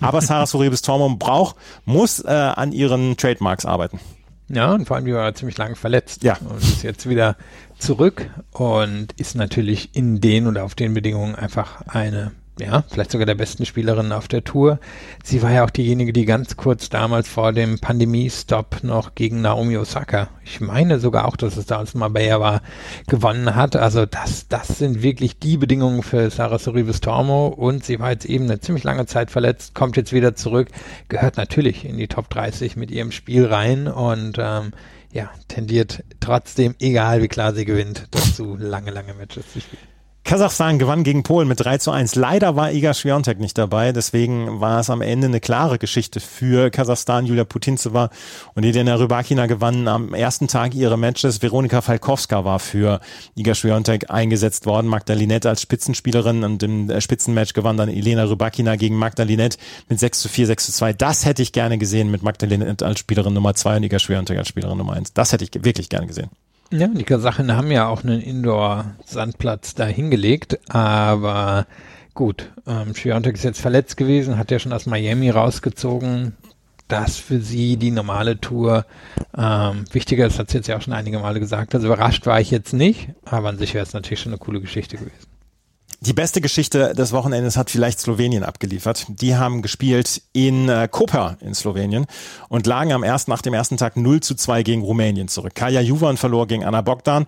Aber Sara Sorribes Tormo braucht, muss äh, an ihren Trademarks arbeiten. Ja, und vor allem die war ziemlich lange verletzt. Ja. Und ist jetzt wieder zurück und ist natürlich in den oder auf den Bedingungen einfach eine ja, vielleicht sogar der besten Spielerin auf der Tour. Sie war ja auch diejenige, die ganz kurz damals vor dem Pandemie-Stop noch gegen Naomi Osaka, ich meine sogar auch, dass es damals Marbella war, gewonnen hat. Also das, das sind wirklich die Bedingungen für Sarah Sorribes Tormo und sie war jetzt eben eine ziemlich lange Zeit verletzt, kommt jetzt wieder zurück, gehört natürlich in die Top 30 mit ihrem Spiel rein und ähm, ja, tendiert trotzdem, egal wie klar sie gewinnt, dazu lange, lange Matches zu spielen. Kasachstan gewann gegen Polen mit 3 zu 1. Leider war Iga Swiatek nicht dabei, deswegen war es am Ende eine klare Geschichte für Kasachstan. Julia Putintseva und Elena Rybakina gewannen am ersten Tag ihre Matches. Veronika Falkowska war für Iga Swiatek eingesetzt worden. Magdalinette als Spitzenspielerin und im äh, Spitzenmatch gewann dann Elena Rybakina gegen Magdalinette mit 6 zu 4, 6 zu 2. Das hätte ich gerne gesehen mit Magdalinette als Spielerin Nummer 2 und Iga Swiatek als Spielerin Nummer 1. Das hätte ich wirklich gerne gesehen. Ja, die Kasachen haben ja auch einen Indoor-Sandplatz da hingelegt, aber gut, ähm, Schwiontek ist jetzt verletzt gewesen, hat ja schon aus Miami rausgezogen. Das für sie die normale Tour ähm, wichtiger ist, hat sie jetzt ja auch schon einige Male gesagt. Also überrascht war ich jetzt nicht, aber an sich wäre es natürlich schon eine coole Geschichte gewesen. Die beste Geschichte des Wochenendes hat vielleicht Slowenien abgeliefert. Die haben gespielt in äh, Koper in Slowenien und lagen am ersten, nach dem ersten Tag 0 zu 2 gegen Rumänien zurück. Kaja Juvan verlor gegen Anna Bogdan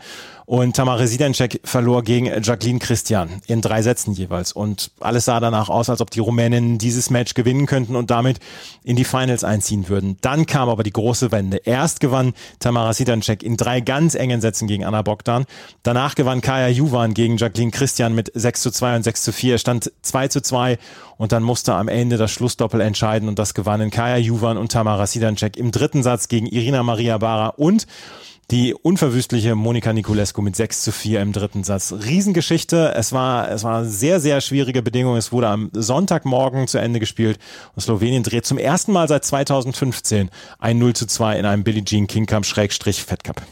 und Tamara Sidencek verlor gegen Jacqueline Christian in drei Sätzen jeweils. Und alles sah danach aus, als ob die Rumäninnen dieses Match gewinnen könnten und damit in die Finals einziehen würden. Dann kam aber die große Wende. Erst gewann Tamara Sidencek in drei ganz engen Sätzen gegen Anna Bogdan. Danach gewann Kaya Juvan gegen Jacqueline Christian mit 6 zu 2 und 6 zu 4. Stand 2 zu 2 und dann musste am Ende das Schlussdoppel entscheiden und das gewannen Kaya Juvan und Tamara Sidancek im dritten Satz gegen Irina Maria Bara und die unverwüstliche Monika Niculescu mit 6 zu 4 im dritten Satz. Riesengeschichte. Es war, es war sehr, sehr schwierige Bedingungen. Es wurde am Sonntagmorgen zu Ende gespielt und Slowenien dreht zum ersten Mal seit 2015 ein 0 zu 2 in einem Billie Jean King Cup Schrägstrich Fed Cup.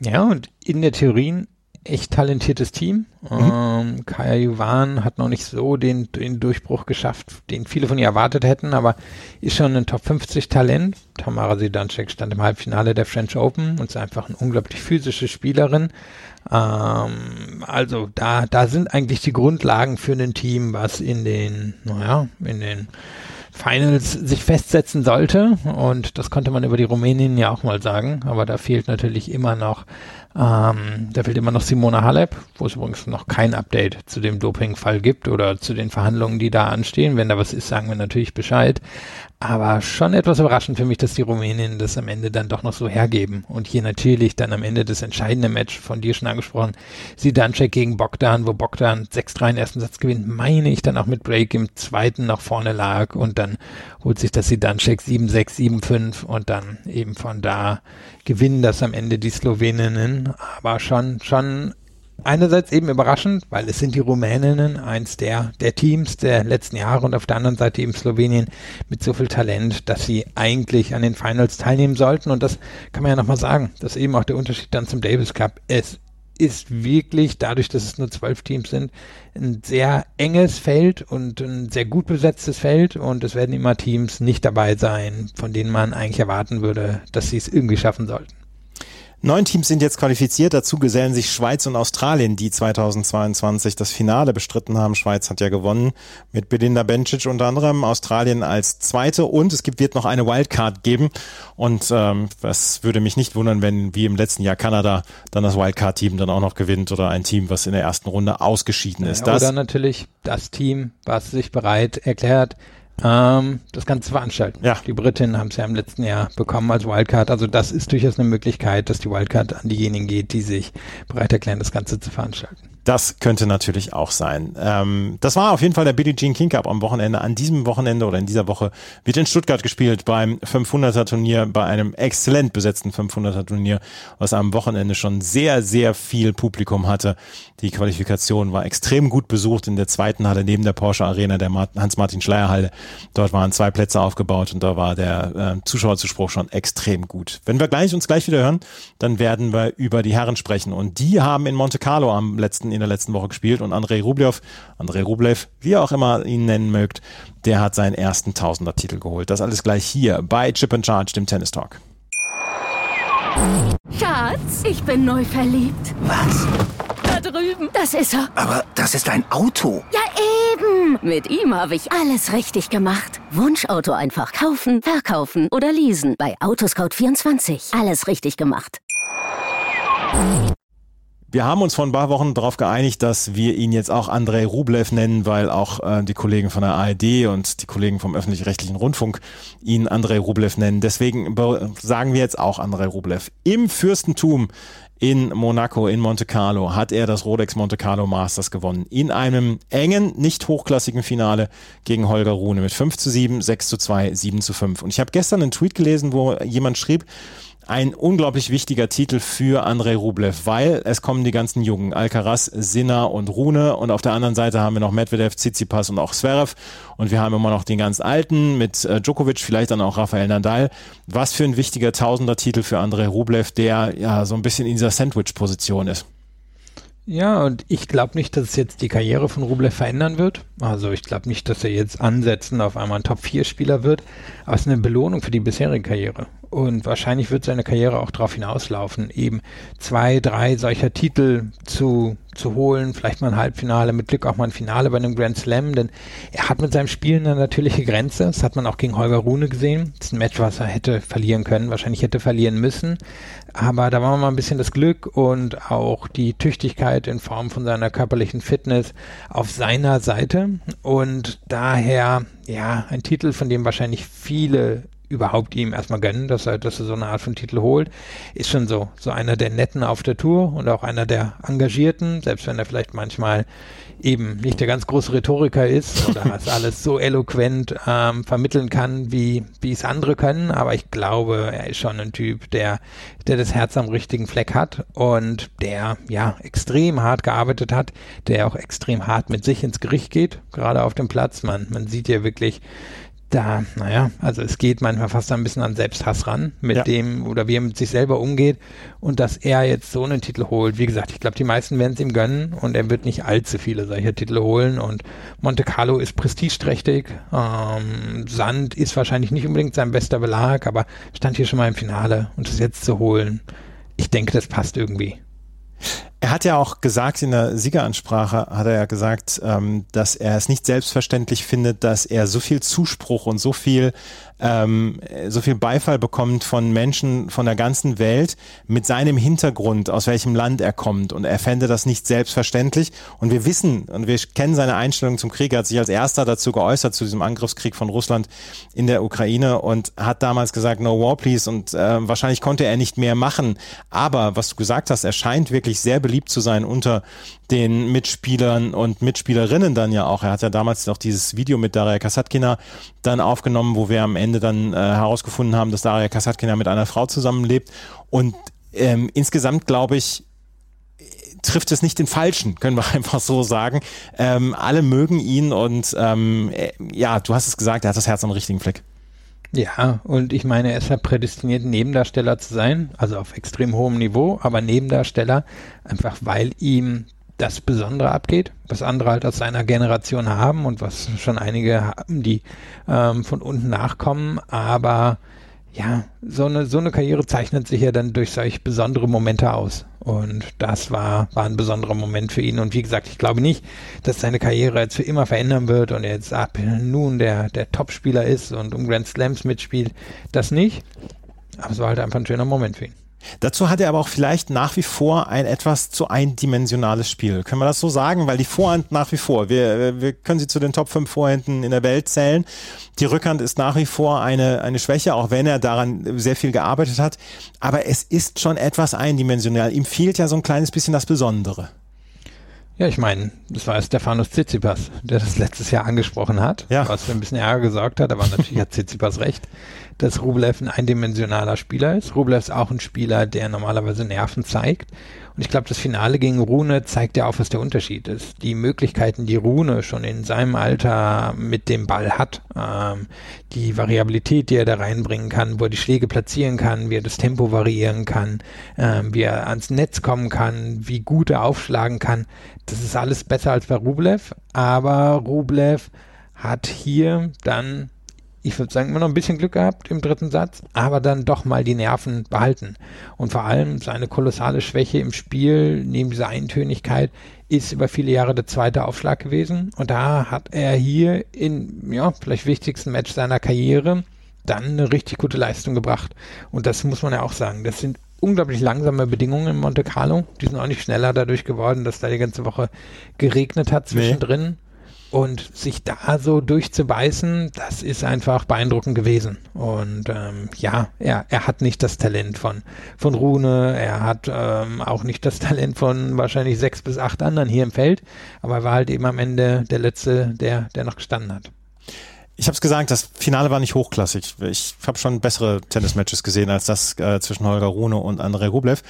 Ja, und in der Theorie echt talentiertes Team. Mhm. Ähm, Kaya Juvan hat noch nicht so den, den Durchbruch geschafft, den viele von ihr erwartet hätten, aber ist schon ein Top 50 Talent. Tamara Sidancek stand im Halbfinale der French Open und ist einfach eine unglaublich physische Spielerin. Ähm, also da, da sind eigentlich die Grundlagen für ein Team, was in den, naja, in den Finals sich festsetzen sollte. Und das konnte man über die Rumänien ja auch mal sagen. Aber da fehlt natürlich immer noch ähm, da fehlt immer noch Simona Halep, wo es übrigens noch kein Update zu dem Dopingfall gibt oder zu den Verhandlungen, die da anstehen. Wenn da was ist, sagen wir natürlich Bescheid. Aber schon etwas überraschend für mich, dass die Rumäninnen das am Ende dann doch noch so hergeben. Und hier natürlich dann am Ende das entscheidende Match, von dir schon angesprochen, Sidanchek gegen Bogdan, wo Bogdan 6-3 im ersten Satz gewinnt, meine ich dann auch mit Break im zweiten nach vorne lag und dann holt sich das Sidanchek 7-6, 7-5 und dann eben von da gewinnen das am Ende die Sloweninnen. Aber schon, schon einerseits eben überraschend, weil es sind die Rumäninnen, eins der, der Teams der letzten Jahre und auf der anderen Seite eben Slowenien mit so viel Talent, dass sie eigentlich an den Finals teilnehmen sollten und das kann man ja nochmal sagen. Das ist eben auch der Unterschied dann zum Davis Cup. Es ist wirklich, dadurch, dass es nur zwölf Teams sind, ein sehr enges Feld und ein sehr gut besetztes Feld und es werden immer Teams nicht dabei sein, von denen man eigentlich erwarten würde, dass sie es irgendwie schaffen sollten. Neun Teams sind jetzt qualifiziert. Dazu gesellen sich Schweiz und Australien, die 2022 das Finale bestritten haben. Schweiz hat ja gewonnen mit Belinda Bencic unter anderem. Australien als Zweite und es gibt, wird noch eine Wildcard geben. Und ähm, das würde mich nicht wundern, wenn wie im letzten Jahr Kanada dann das Wildcard-Team dann auch noch gewinnt oder ein Team, was in der ersten Runde ausgeschieden ist. Ja, oder natürlich das Team, was sich bereit erklärt, ähm, das Ganze zu veranstalten. Ja. Die Britinnen haben es ja im letzten Jahr bekommen als Wildcard. Also das ist durchaus eine Möglichkeit, dass die Wildcard an diejenigen geht, die sich bereit erklären, das Ganze zu veranstalten. Das könnte natürlich auch sein. Ähm, das war auf jeden Fall der Billie Jean King Cup am Wochenende. An diesem Wochenende oder in dieser Woche wird in Stuttgart gespielt beim 500er Turnier, bei einem exzellent besetzten 500er Turnier, was am Wochenende schon sehr, sehr viel Publikum hatte. Die Qualifikation war extrem gut besucht in der zweiten Halle neben der Porsche Arena, der Hans-Martin Schleier Halle. Dort waren zwei Plätze aufgebaut und da war der äh, Zuschauerzuspruch schon extrem gut. Wenn wir gleich uns gleich wieder hören, dann werden wir über die Herren sprechen und die haben in Monte Carlo am letzten in der letzten Woche gespielt und Andrei Rublev, Andrei Rublev, wie ihr auch immer ihn nennen mögt, der hat seinen ersten Tausender-Titel geholt. Das alles gleich hier bei Chip and Charge, dem Tennis Talk. Schatz, ich bin neu verliebt. Was? Da drüben. Das ist er. Aber das ist ein Auto. Ja, eben. Mit ihm habe ich alles richtig gemacht. Wunschauto einfach kaufen, verkaufen oder leasen. Bei Autoscout24. Alles richtig gemacht. Wir haben uns vor ein paar Wochen darauf geeinigt, dass wir ihn jetzt auch Andrei Rublev nennen, weil auch äh, die Kollegen von der ARD und die Kollegen vom öffentlich-rechtlichen Rundfunk ihn Andrei Rublev nennen. Deswegen sagen wir jetzt auch Andrei Rublev. Im Fürstentum in Monaco, in Monte Carlo, hat er das Rolex Monte Carlo Masters gewonnen. In einem engen, nicht hochklassigen Finale gegen Holger Rune mit 5 zu 7, 6 zu 2, 7 zu 5. Und ich habe gestern einen Tweet gelesen, wo jemand schrieb, ein unglaublich wichtiger Titel für Andrei Rublev, weil es kommen die ganzen Jungen, Alcaraz, Sinner und Rune und auf der anderen Seite haben wir noch Medvedev, Tsitsipas und auch Zverev und wir haben immer noch den ganz alten mit äh, Djokovic, vielleicht dann auch Rafael Nadal. Was für ein wichtiger Tausender-Titel für Andrei Rublev, der ja so ein bisschen in dieser Sandwich-Position ist. Ja, und ich glaube nicht, dass es jetzt die Karriere von Rublev verändern wird. Also ich glaube nicht, dass er jetzt ansetzen auf einmal ein Top-4-Spieler wird, aber es ist eine Belohnung für die bisherige Karriere. Und wahrscheinlich wird seine Karriere auch darauf hinauslaufen, eben zwei, drei solcher Titel zu, zu holen, vielleicht mal ein Halbfinale, mit Glück auch mal ein Finale bei einem Grand Slam, denn er hat mit seinem Spiel eine natürliche Grenze. Das hat man auch gegen Holger Rune gesehen. Das ist ein Match, was er hätte verlieren können, wahrscheinlich hätte verlieren müssen. Aber da war mal ein bisschen das Glück und auch die Tüchtigkeit in Form von seiner körperlichen Fitness auf seiner Seite. Und daher, ja, ein Titel, von dem wahrscheinlich viele überhaupt ihm erstmal gönnen, dass er, dass er so eine Art von Titel holt, ist schon so. So einer der Netten auf der Tour und auch einer der Engagierten, selbst wenn er vielleicht manchmal eben nicht der ganz große Rhetoriker ist oder das alles so eloquent ähm, vermitteln kann, wie, wie es andere können. Aber ich glaube, er ist schon ein Typ, der, der das Herz am richtigen Fleck hat und der ja extrem hart gearbeitet hat, der auch extrem hart mit sich ins Gericht geht, gerade auf dem Platz. Man, man sieht ja wirklich, da, naja, also es geht manchmal fast ein bisschen an Selbsthass ran, mit ja. dem oder wie er mit sich selber umgeht und dass er jetzt so einen Titel holt. Wie gesagt, ich glaube, die meisten werden es ihm gönnen und er wird nicht allzu viele solcher Titel holen und Monte Carlo ist prestigeträchtig. Ähm, Sand ist wahrscheinlich nicht unbedingt sein bester Belag, aber stand hier schon mal im Finale und es jetzt zu holen, ich denke, das passt irgendwie. Er hat ja auch gesagt, in der Siegeransprache hat er ja gesagt, ähm, dass er es nicht selbstverständlich findet, dass er so viel Zuspruch und so viel ähm, so viel Beifall bekommt von Menschen von der ganzen Welt mit seinem Hintergrund, aus welchem Land er kommt. Und er fände das nicht selbstverständlich. Und wir wissen und wir kennen seine Einstellung zum Krieg. Er hat sich als erster dazu geäußert, zu diesem Angriffskrieg von Russland in der Ukraine und hat damals gesagt, no war please. Und äh, wahrscheinlich konnte er nicht mehr machen. Aber was du gesagt hast, er scheint wirklich sehr beliebt zu sein unter den Mitspielern und Mitspielerinnen dann ja auch. Er hat ja damals noch dieses Video mit Daria Kasatkina dann aufgenommen, wo wir am Ende dann äh, herausgefunden haben, dass Daria Kasatkina mit einer Frau zusammenlebt. Und ähm, insgesamt glaube ich, trifft es nicht den Falschen, können wir einfach so sagen. Ähm, alle mögen ihn und ähm, äh, ja, du hast es gesagt, er hat das Herz am richtigen Fleck. Ja, und ich meine, er ist ja prädestiniert, Nebendarsteller zu sein, also auf extrem hohem Niveau, aber Nebendarsteller, einfach weil ihm das Besondere abgeht, was andere halt aus seiner Generation haben und was schon einige haben, die ähm, von unten nachkommen, aber ja, so eine, so eine Karriere zeichnet sich ja dann durch solch besondere Momente aus. Und das war, war ein besonderer Moment für ihn. Und wie gesagt, ich glaube nicht, dass seine Karriere jetzt für immer verändern wird und er jetzt ab nun der, der Topspieler ist und um Grand Slams mitspielt. Das nicht. Aber es war halt einfach ein schöner Moment für ihn. Dazu hat er aber auch vielleicht nach wie vor ein etwas zu eindimensionales Spiel. Können wir das so sagen? Weil die Vorhand nach wie vor, wir, wir können sie zu den Top 5 Vorhänden in der Welt zählen. Die Rückhand ist nach wie vor eine, eine Schwäche, auch wenn er daran sehr viel gearbeitet hat. Aber es ist schon etwas eindimensional. Ihm fehlt ja so ein kleines bisschen das Besondere. Ja, ich meine, das war Stefanos Tsitsipas, der das letztes Jahr angesprochen hat, ja. was für ein bisschen Ärger gesorgt hat, aber natürlich hat Tsitsipas recht dass Rublev ein eindimensionaler Spieler ist. Rublev ist auch ein Spieler, der normalerweise Nerven zeigt. Und ich glaube, das Finale gegen Rune zeigt ja auch, was der Unterschied ist. Die Möglichkeiten, die Rune schon in seinem Alter mit dem Ball hat, ähm, die Variabilität, die er da reinbringen kann, wo er die Schläge platzieren kann, wie er das Tempo variieren kann, ähm, wie er ans Netz kommen kann, wie gut er aufschlagen kann, das ist alles besser als bei Rublev. Aber Rublev hat hier dann ich würde sagen, immer noch ein bisschen Glück gehabt im dritten Satz, aber dann doch mal die Nerven behalten. Und vor allem seine kolossale Schwäche im Spiel, neben dieser Eintönigkeit, ist über viele Jahre der zweite Aufschlag gewesen. Und da hat er hier in, ja, vielleicht wichtigsten Match seiner Karriere dann eine richtig gute Leistung gebracht. Und das muss man ja auch sagen. Das sind unglaublich langsame Bedingungen in Monte Carlo. Die sind auch nicht schneller dadurch geworden, dass da die ganze Woche geregnet hat zwischendrin. Nee. Und sich da so durchzubeißen, das ist einfach beeindruckend gewesen. Und ähm, ja, er, er hat nicht das Talent von, von Rune, er hat ähm, auch nicht das Talent von wahrscheinlich sechs bis acht anderen hier im Feld, aber er war halt eben am Ende der Letzte, der, der noch gestanden hat. Ich habe es gesagt, das Finale war nicht hochklassig. Ich habe schon bessere Tennismatches gesehen als das äh, zwischen Holger Rune und Andrei Rublev.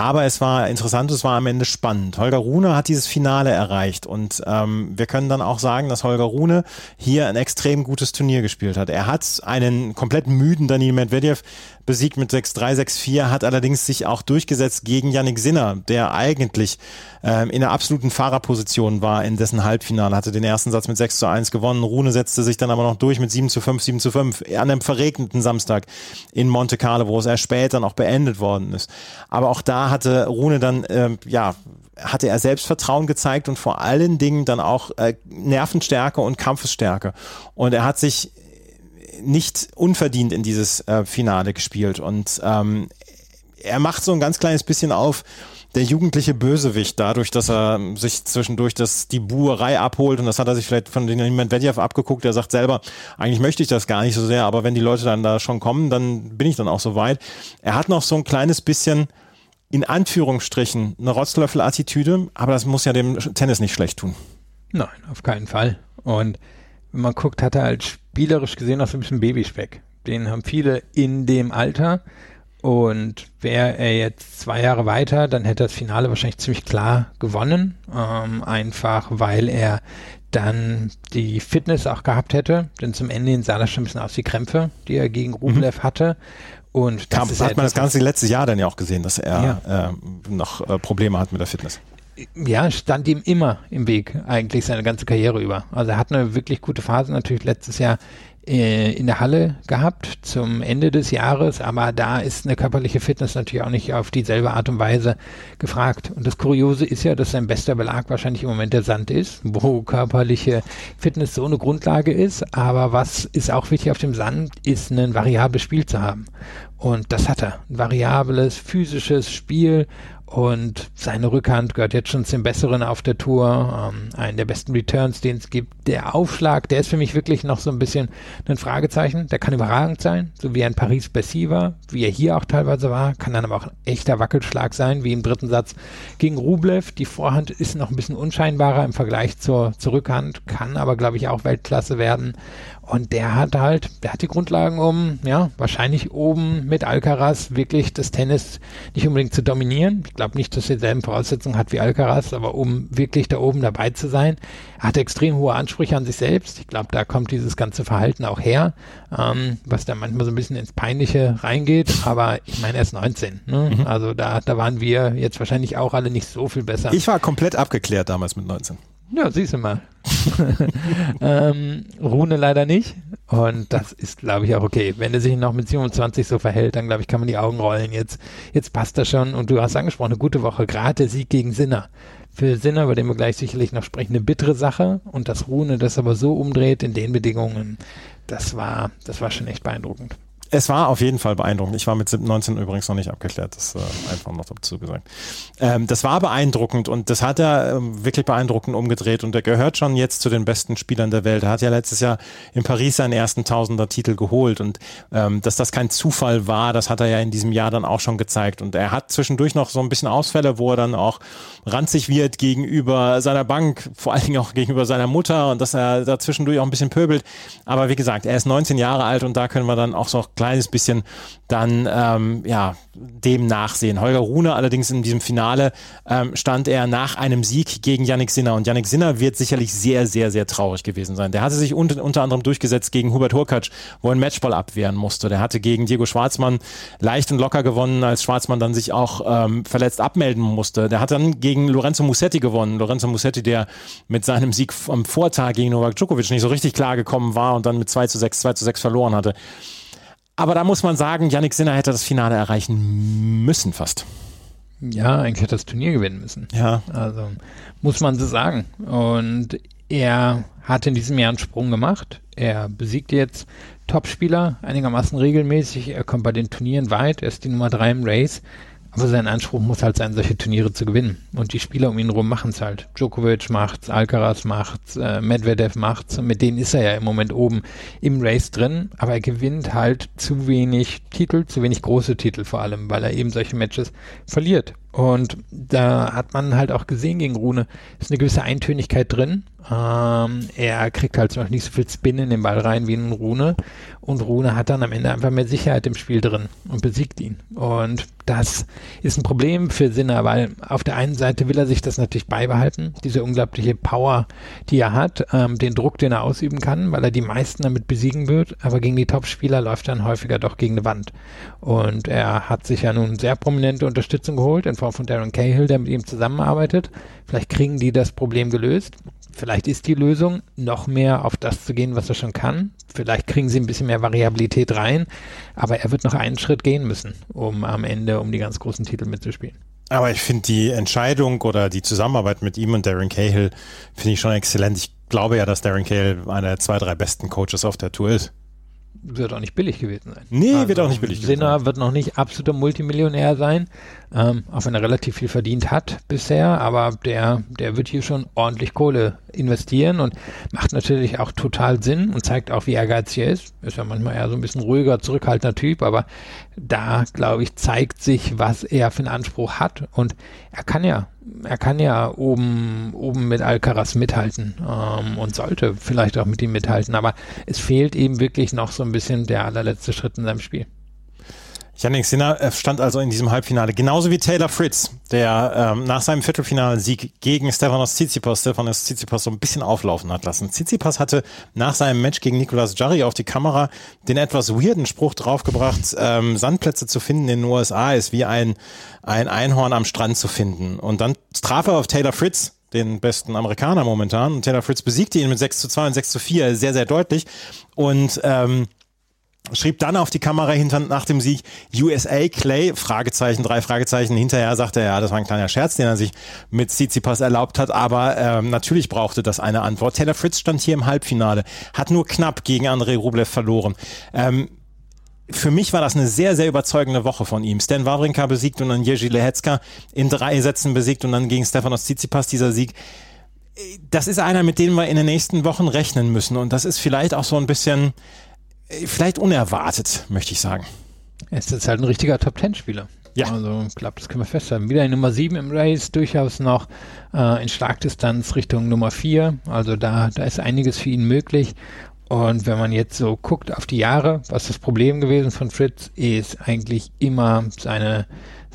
Aber es war interessant, es war am Ende spannend. Holger Rune hat dieses Finale erreicht und ähm, wir können dann auch sagen, dass Holger Rune hier ein extrem gutes Turnier gespielt hat. Er hat einen komplett müden Daniil Medvedev besiegt mit 6-3, 6-4, hat allerdings sich auch durchgesetzt gegen Yannick Sinner, der eigentlich ähm, in der absoluten Fahrerposition war in dessen Halbfinale, hatte den ersten Satz mit 6 zu 1 gewonnen. Rune setzte sich dann aber noch durch mit 7 zu 5, 7 zu 5 an einem verregneten Samstag in Monte Carlo, wo es erst später noch beendet worden ist. Aber auch da hatte Rune dann, ähm, ja, hatte er Selbstvertrauen gezeigt und vor allen Dingen dann auch äh, Nervenstärke und Kampfesstärke. Und er hat sich nicht unverdient in dieses äh, Finale gespielt. Und ähm, er macht so ein ganz kleines bisschen auf, der jugendliche Bösewicht, dadurch, dass er sich zwischendurch das, die Buerei abholt und das hat er sich vielleicht von den Medvedev abgeguckt, der sagt selber, eigentlich möchte ich das gar nicht so sehr, aber wenn die Leute dann da schon kommen, dann bin ich dann auch so weit. Er hat noch so ein kleines bisschen in Anführungsstrichen eine Rotzlöffel-Attitüde, aber das muss ja dem Tennis nicht schlecht tun. Nein, auf keinen Fall. Und wenn man guckt, hat er halt spielerisch gesehen auch so ein bisschen Babyspeck. Den haben viele in dem Alter. Und wäre er jetzt zwei Jahre weiter, dann hätte das Finale wahrscheinlich ziemlich klar gewonnen. Ähm, einfach weil er dann die Fitness auch gehabt hätte. Denn zum Ende sah das schon ein bisschen aus wie Krämpfe, die er gegen Rublev mhm. hatte. Und das Kam, hat man das ganze letzte Jahr dann ja auch gesehen, dass er ja. äh, noch äh, Probleme hat mit der Fitness ja, stand ihm immer im Weg, eigentlich seine ganze Karriere über. Also er hat eine wirklich gute Phase natürlich letztes Jahr äh, in der Halle gehabt zum Ende des Jahres, aber da ist eine körperliche Fitness natürlich auch nicht auf dieselbe Art und Weise gefragt. Und das Kuriose ist ja, dass sein bester Belag wahrscheinlich im Moment der Sand ist, wo körperliche Fitness so eine Grundlage ist. Aber was ist auch wichtig auf dem Sand, ist ein variables Spiel zu haben. Und das hat er. Ein variables, physisches Spiel und seine Rückhand gehört jetzt schon zum Besseren auf der Tour. Ähm, einen der besten Returns, den es gibt. Der Aufschlag, der ist für mich wirklich noch so ein bisschen ein Fragezeichen. Der kann überragend sein, so wie er in Paris-Bercy war, wie er hier auch teilweise war. Kann dann aber auch ein echter Wackelschlag sein, wie im dritten Satz gegen Rublev. Die Vorhand ist noch ein bisschen unscheinbarer im Vergleich zur, zur Rückhand, kann aber, glaube ich, auch Weltklasse werden. Und der hat halt, der hat die Grundlagen, um, ja, wahrscheinlich oben mit Alcaraz wirklich das Tennis nicht unbedingt zu dominieren. Ich glaube nicht, dass er dieselben Voraussetzungen hat wie Alcaraz, aber um wirklich da oben dabei zu sein. Er hat extrem hohe Ansprüche an sich selbst. Ich glaube, da kommt dieses ganze Verhalten auch her, ähm, was da manchmal so ein bisschen ins Peinliche reingeht. Aber ich meine, er ist 19. Ne? Mhm. Also da, da waren wir jetzt wahrscheinlich auch alle nicht so viel besser. Ich war komplett abgeklärt damals mit 19. Ja, siehst du mal. ähm, Rune leider nicht. Und das ist, glaube ich, auch okay. Wenn er sich noch mit 27 so verhält, dann glaube ich, kann man die Augen rollen. Jetzt, jetzt passt das schon. Und du hast angesprochen, eine gute Woche. Gerade der Sieg gegen Sinner. Für Sinner, über den wir gleich sicherlich noch sprechen, eine bittere Sache. Und dass Rune das aber so umdreht in den Bedingungen, das war, das war schon echt beeindruckend. Es war auf jeden Fall beeindruckend. Ich war mit 19 übrigens noch nicht abgeklärt, das äh, einfach noch dazu gesagt. Ähm, das war beeindruckend und das hat er ähm, wirklich beeindruckend umgedreht und er gehört schon jetzt zu den besten Spielern der Welt. Er hat ja letztes Jahr in Paris seinen ersten Tausender-Titel geholt und ähm, dass das kein Zufall war, das hat er ja in diesem Jahr dann auch schon gezeigt. Und er hat zwischendurch noch so ein bisschen Ausfälle, wo er dann auch ranzig wird gegenüber seiner Bank, vor allen Dingen auch gegenüber seiner Mutter und dass er da zwischendurch auch ein bisschen pöbelt. Aber wie gesagt, er ist 19 Jahre alt und da können wir dann auch so kleines bisschen dann ähm, ja dem nachsehen. Holger Rune allerdings in diesem Finale ähm, stand er nach einem Sieg gegen Yannick Sinner und Yannick Sinner wird sicherlich sehr, sehr, sehr traurig gewesen sein. Der hatte sich unter, unter anderem durchgesetzt gegen Hubert Hurkacz, wo er einen Matchball abwehren musste. Der hatte gegen Diego Schwarzmann leicht und locker gewonnen, als Schwarzmann dann sich auch ähm, verletzt abmelden musste. Der hat dann gegen Lorenzo Musetti gewonnen. Lorenzo Musetti, der mit seinem Sieg am Vortag gegen Novak Djokovic nicht so richtig klar gekommen war und dann mit 2 zu 6, 2 zu 6 verloren hatte. Aber da muss man sagen, Yannick Sinner hätte das Finale erreichen müssen fast. Ja, eigentlich hätte das Turnier gewinnen müssen. Ja. Also muss man so sagen. Und er hat in diesem Jahr einen Sprung gemacht. Er besiegt jetzt Topspieler einigermaßen regelmäßig. Er kommt bei den Turnieren weit. Er ist die Nummer drei im Race. Aber sein Anspruch muss halt sein, solche Turniere zu gewinnen. Und die Spieler um ihn herum machen es halt. Djokovic macht's, Alcaraz macht's, äh, Medvedev macht's. Mit denen ist er ja im Moment oben im Race drin. Aber er gewinnt halt zu wenig Titel, zu wenig große Titel vor allem, weil er eben solche Matches verliert. Und da hat man halt auch gesehen gegen Rune, ist eine gewisse Eintönigkeit drin. Ähm, er kriegt halt Beispiel nicht so viel Spin in den Ball rein wie ein Rune. Und Rune hat dann am Ende einfach mehr Sicherheit im Spiel drin und besiegt ihn. Und das ist ein Problem für Sinner, weil auf der einen Seite will er sich das natürlich beibehalten, diese unglaubliche Power, die er hat, ähm, den Druck, den er ausüben kann, weil er die meisten damit besiegen wird. Aber gegen die Top-Spieler läuft er dann häufiger doch gegen eine Wand. Und er hat sich ja nun sehr prominente Unterstützung geholt in Form von Darren Cahill, der mit ihm zusammenarbeitet. Vielleicht kriegen die das Problem gelöst. Vielleicht ist die Lösung, noch mehr auf das zu gehen, was er schon kann. Vielleicht kriegen sie ein bisschen mehr Variabilität rein, aber er wird noch einen Schritt gehen müssen, um am Ende um die ganz großen Titel mitzuspielen. Aber ich finde die Entscheidung oder die Zusammenarbeit mit ihm und Darren Cahill finde ich schon exzellent. Ich glaube ja, dass Darren Cahill einer der zwei, drei besten Coaches auf der Tour ist wird auch nicht billig gewesen sein. Nee, also, wird auch nicht billig gewesen sein. wird noch nicht absoluter Multimillionär sein, ähm, auch wenn er relativ viel verdient hat bisher, aber der, der wird hier schon ordentlich Kohle investieren und macht natürlich auch total Sinn und zeigt auch, wie ehrgeizig er ist. Ist ja manchmal eher so ein bisschen ruhiger, zurückhaltender Typ, aber da, glaube ich, zeigt sich, was er für einen Anspruch hat und er kann ja er kann ja oben, oben mit Alcaraz mithalten ähm, und sollte vielleicht auch mit ihm mithalten, aber es fehlt eben wirklich noch so ein bisschen der allerletzte Schritt in seinem Spiel. Yannick Sinner äh, stand also in diesem Halbfinale, genauso wie Taylor Fritz, der ähm, nach seinem Viertelfinalsieg gegen Stefanos Tsitsipas, Stefanos Tsitsipas so ein bisschen auflaufen hat lassen. Tsitsipas hatte nach seinem Match gegen Nicolas Jarry auf die Kamera den etwas weirden Spruch draufgebracht, ähm, Sandplätze zu finden in den USA ist wie ein, ein Einhorn am Strand zu finden. Und dann traf er auf Taylor Fritz, den besten Amerikaner momentan. Und Taylor Fritz besiegte ihn mit 6 zu 2 und 6 zu 4, sehr, sehr deutlich. Und ähm, schrieb dann auf die Kamera hinter, nach dem Sieg USA Clay, Fragezeichen, drei Fragezeichen. Hinterher sagte er, ja, das war ein kleiner Scherz, den er sich mit Tsitsipas erlaubt hat, aber ähm, natürlich brauchte das eine Antwort. Taylor Fritz stand hier im Halbfinale, hat nur knapp gegen Andrei Rublev verloren. Ähm, für mich war das eine sehr, sehr überzeugende Woche von ihm. Stan Wawrinka besiegt und dann Jerzy Lehecka in drei Sätzen besiegt und dann gegen Stefanos Tsitsipas dieser Sieg. Das ist einer, mit dem wir in den nächsten Wochen rechnen müssen und das ist vielleicht auch so ein bisschen vielleicht unerwartet, möchte ich sagen. Er ist jetzt halt ein richtiger Top-Ten-Spieler. Ja. Also, ich glaube, das können wir festhalten. Wieder in Nummer 7 im Race, durchaus noch äh, in Schlagdistanz Richtung Nummer 4. Also da, da ist einiges für ihn möglich. Und wenn man jetzt so guckt auf die Jahre, was das Problem gewesen von Fritz ist eigentlich immer seine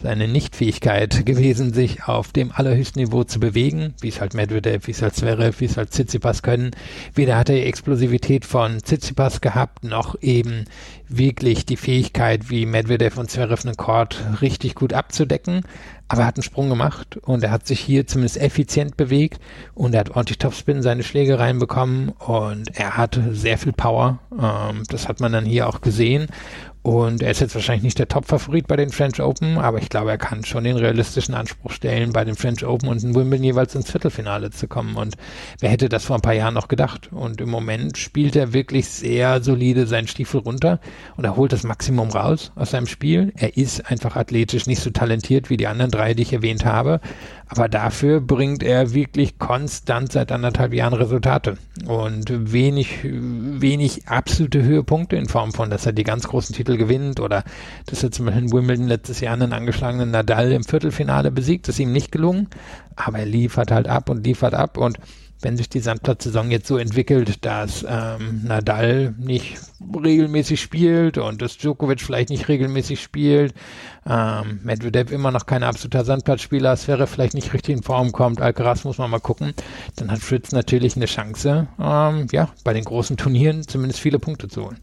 seine Nichtfähigkeit gewesen, sich auf dem allerhöchsten Niveau zu bewegen, wie es halt Medvedev, wie es halt Zverev, wie es halt Tsitsipas können. Weder hat er die Explosivität von Tsitsipas gehabt, noch eben wirklich die Fähigkeit, wie Medvedev und Zverev einen Court richtig gut abzudecken. Aber er hat einen Sprung gemacht und er hat sich hier zumindest effizient bewegt und er hat ordentlich Topspin seine Schläge reinbekommen und er hat sehr viel Power. Ähm, das hat man dann hier auch gesehen. Und er ist jetzt wahrscheinlich nicht der Top-Favorit bei den French Open, aber ich glaube, er kann schon den realistischen Anspruch stellen, bei den French Open und in Wimbledon jeweils ins Viertelfinale zu kommen. Und wer hätte das vor ein paar Jahren noch gedacht? Und im Moment spielt er wirklich sehr solide seinen Stiefel runter und er holt das Maximum raus aus seinem Spiel. Er ist einfach athletisch nicht so talentiert wie die anderen drei, die ich erwähnt habe. Aber dafür bringt er wirklich konstant seit anderthalb Jahren Resultate. Und wenig, wenig absolute Höhepunkte in Form von, dass er die ganz großen Titel gewinnt oder dass er zum Beispiel in Wimbledon letztes Jahr einen angeschlagenen Nadal im Viertelfinale besiegt. Das ist ihm nicht gelungen, aber er liefert halt ab und liefert ab. Und wenn sich die Sandplatzsaison jetzt so entwickelt, dass ähm, Nadal nicht regelmäßig spielt und dass Djokovic vielleicht nicht regelmäßig spielt, ähm, Medvedev immer noch kein absoluter Sandplatzspieler, Sphäre vielleicht nicht richtig in Form kommt, Alcaraz muss man mal gucken, dann hat Fritz natürlich eine Chance, ähm, ja, bei den großen Turnieren zumindest viele Punkte zu holen.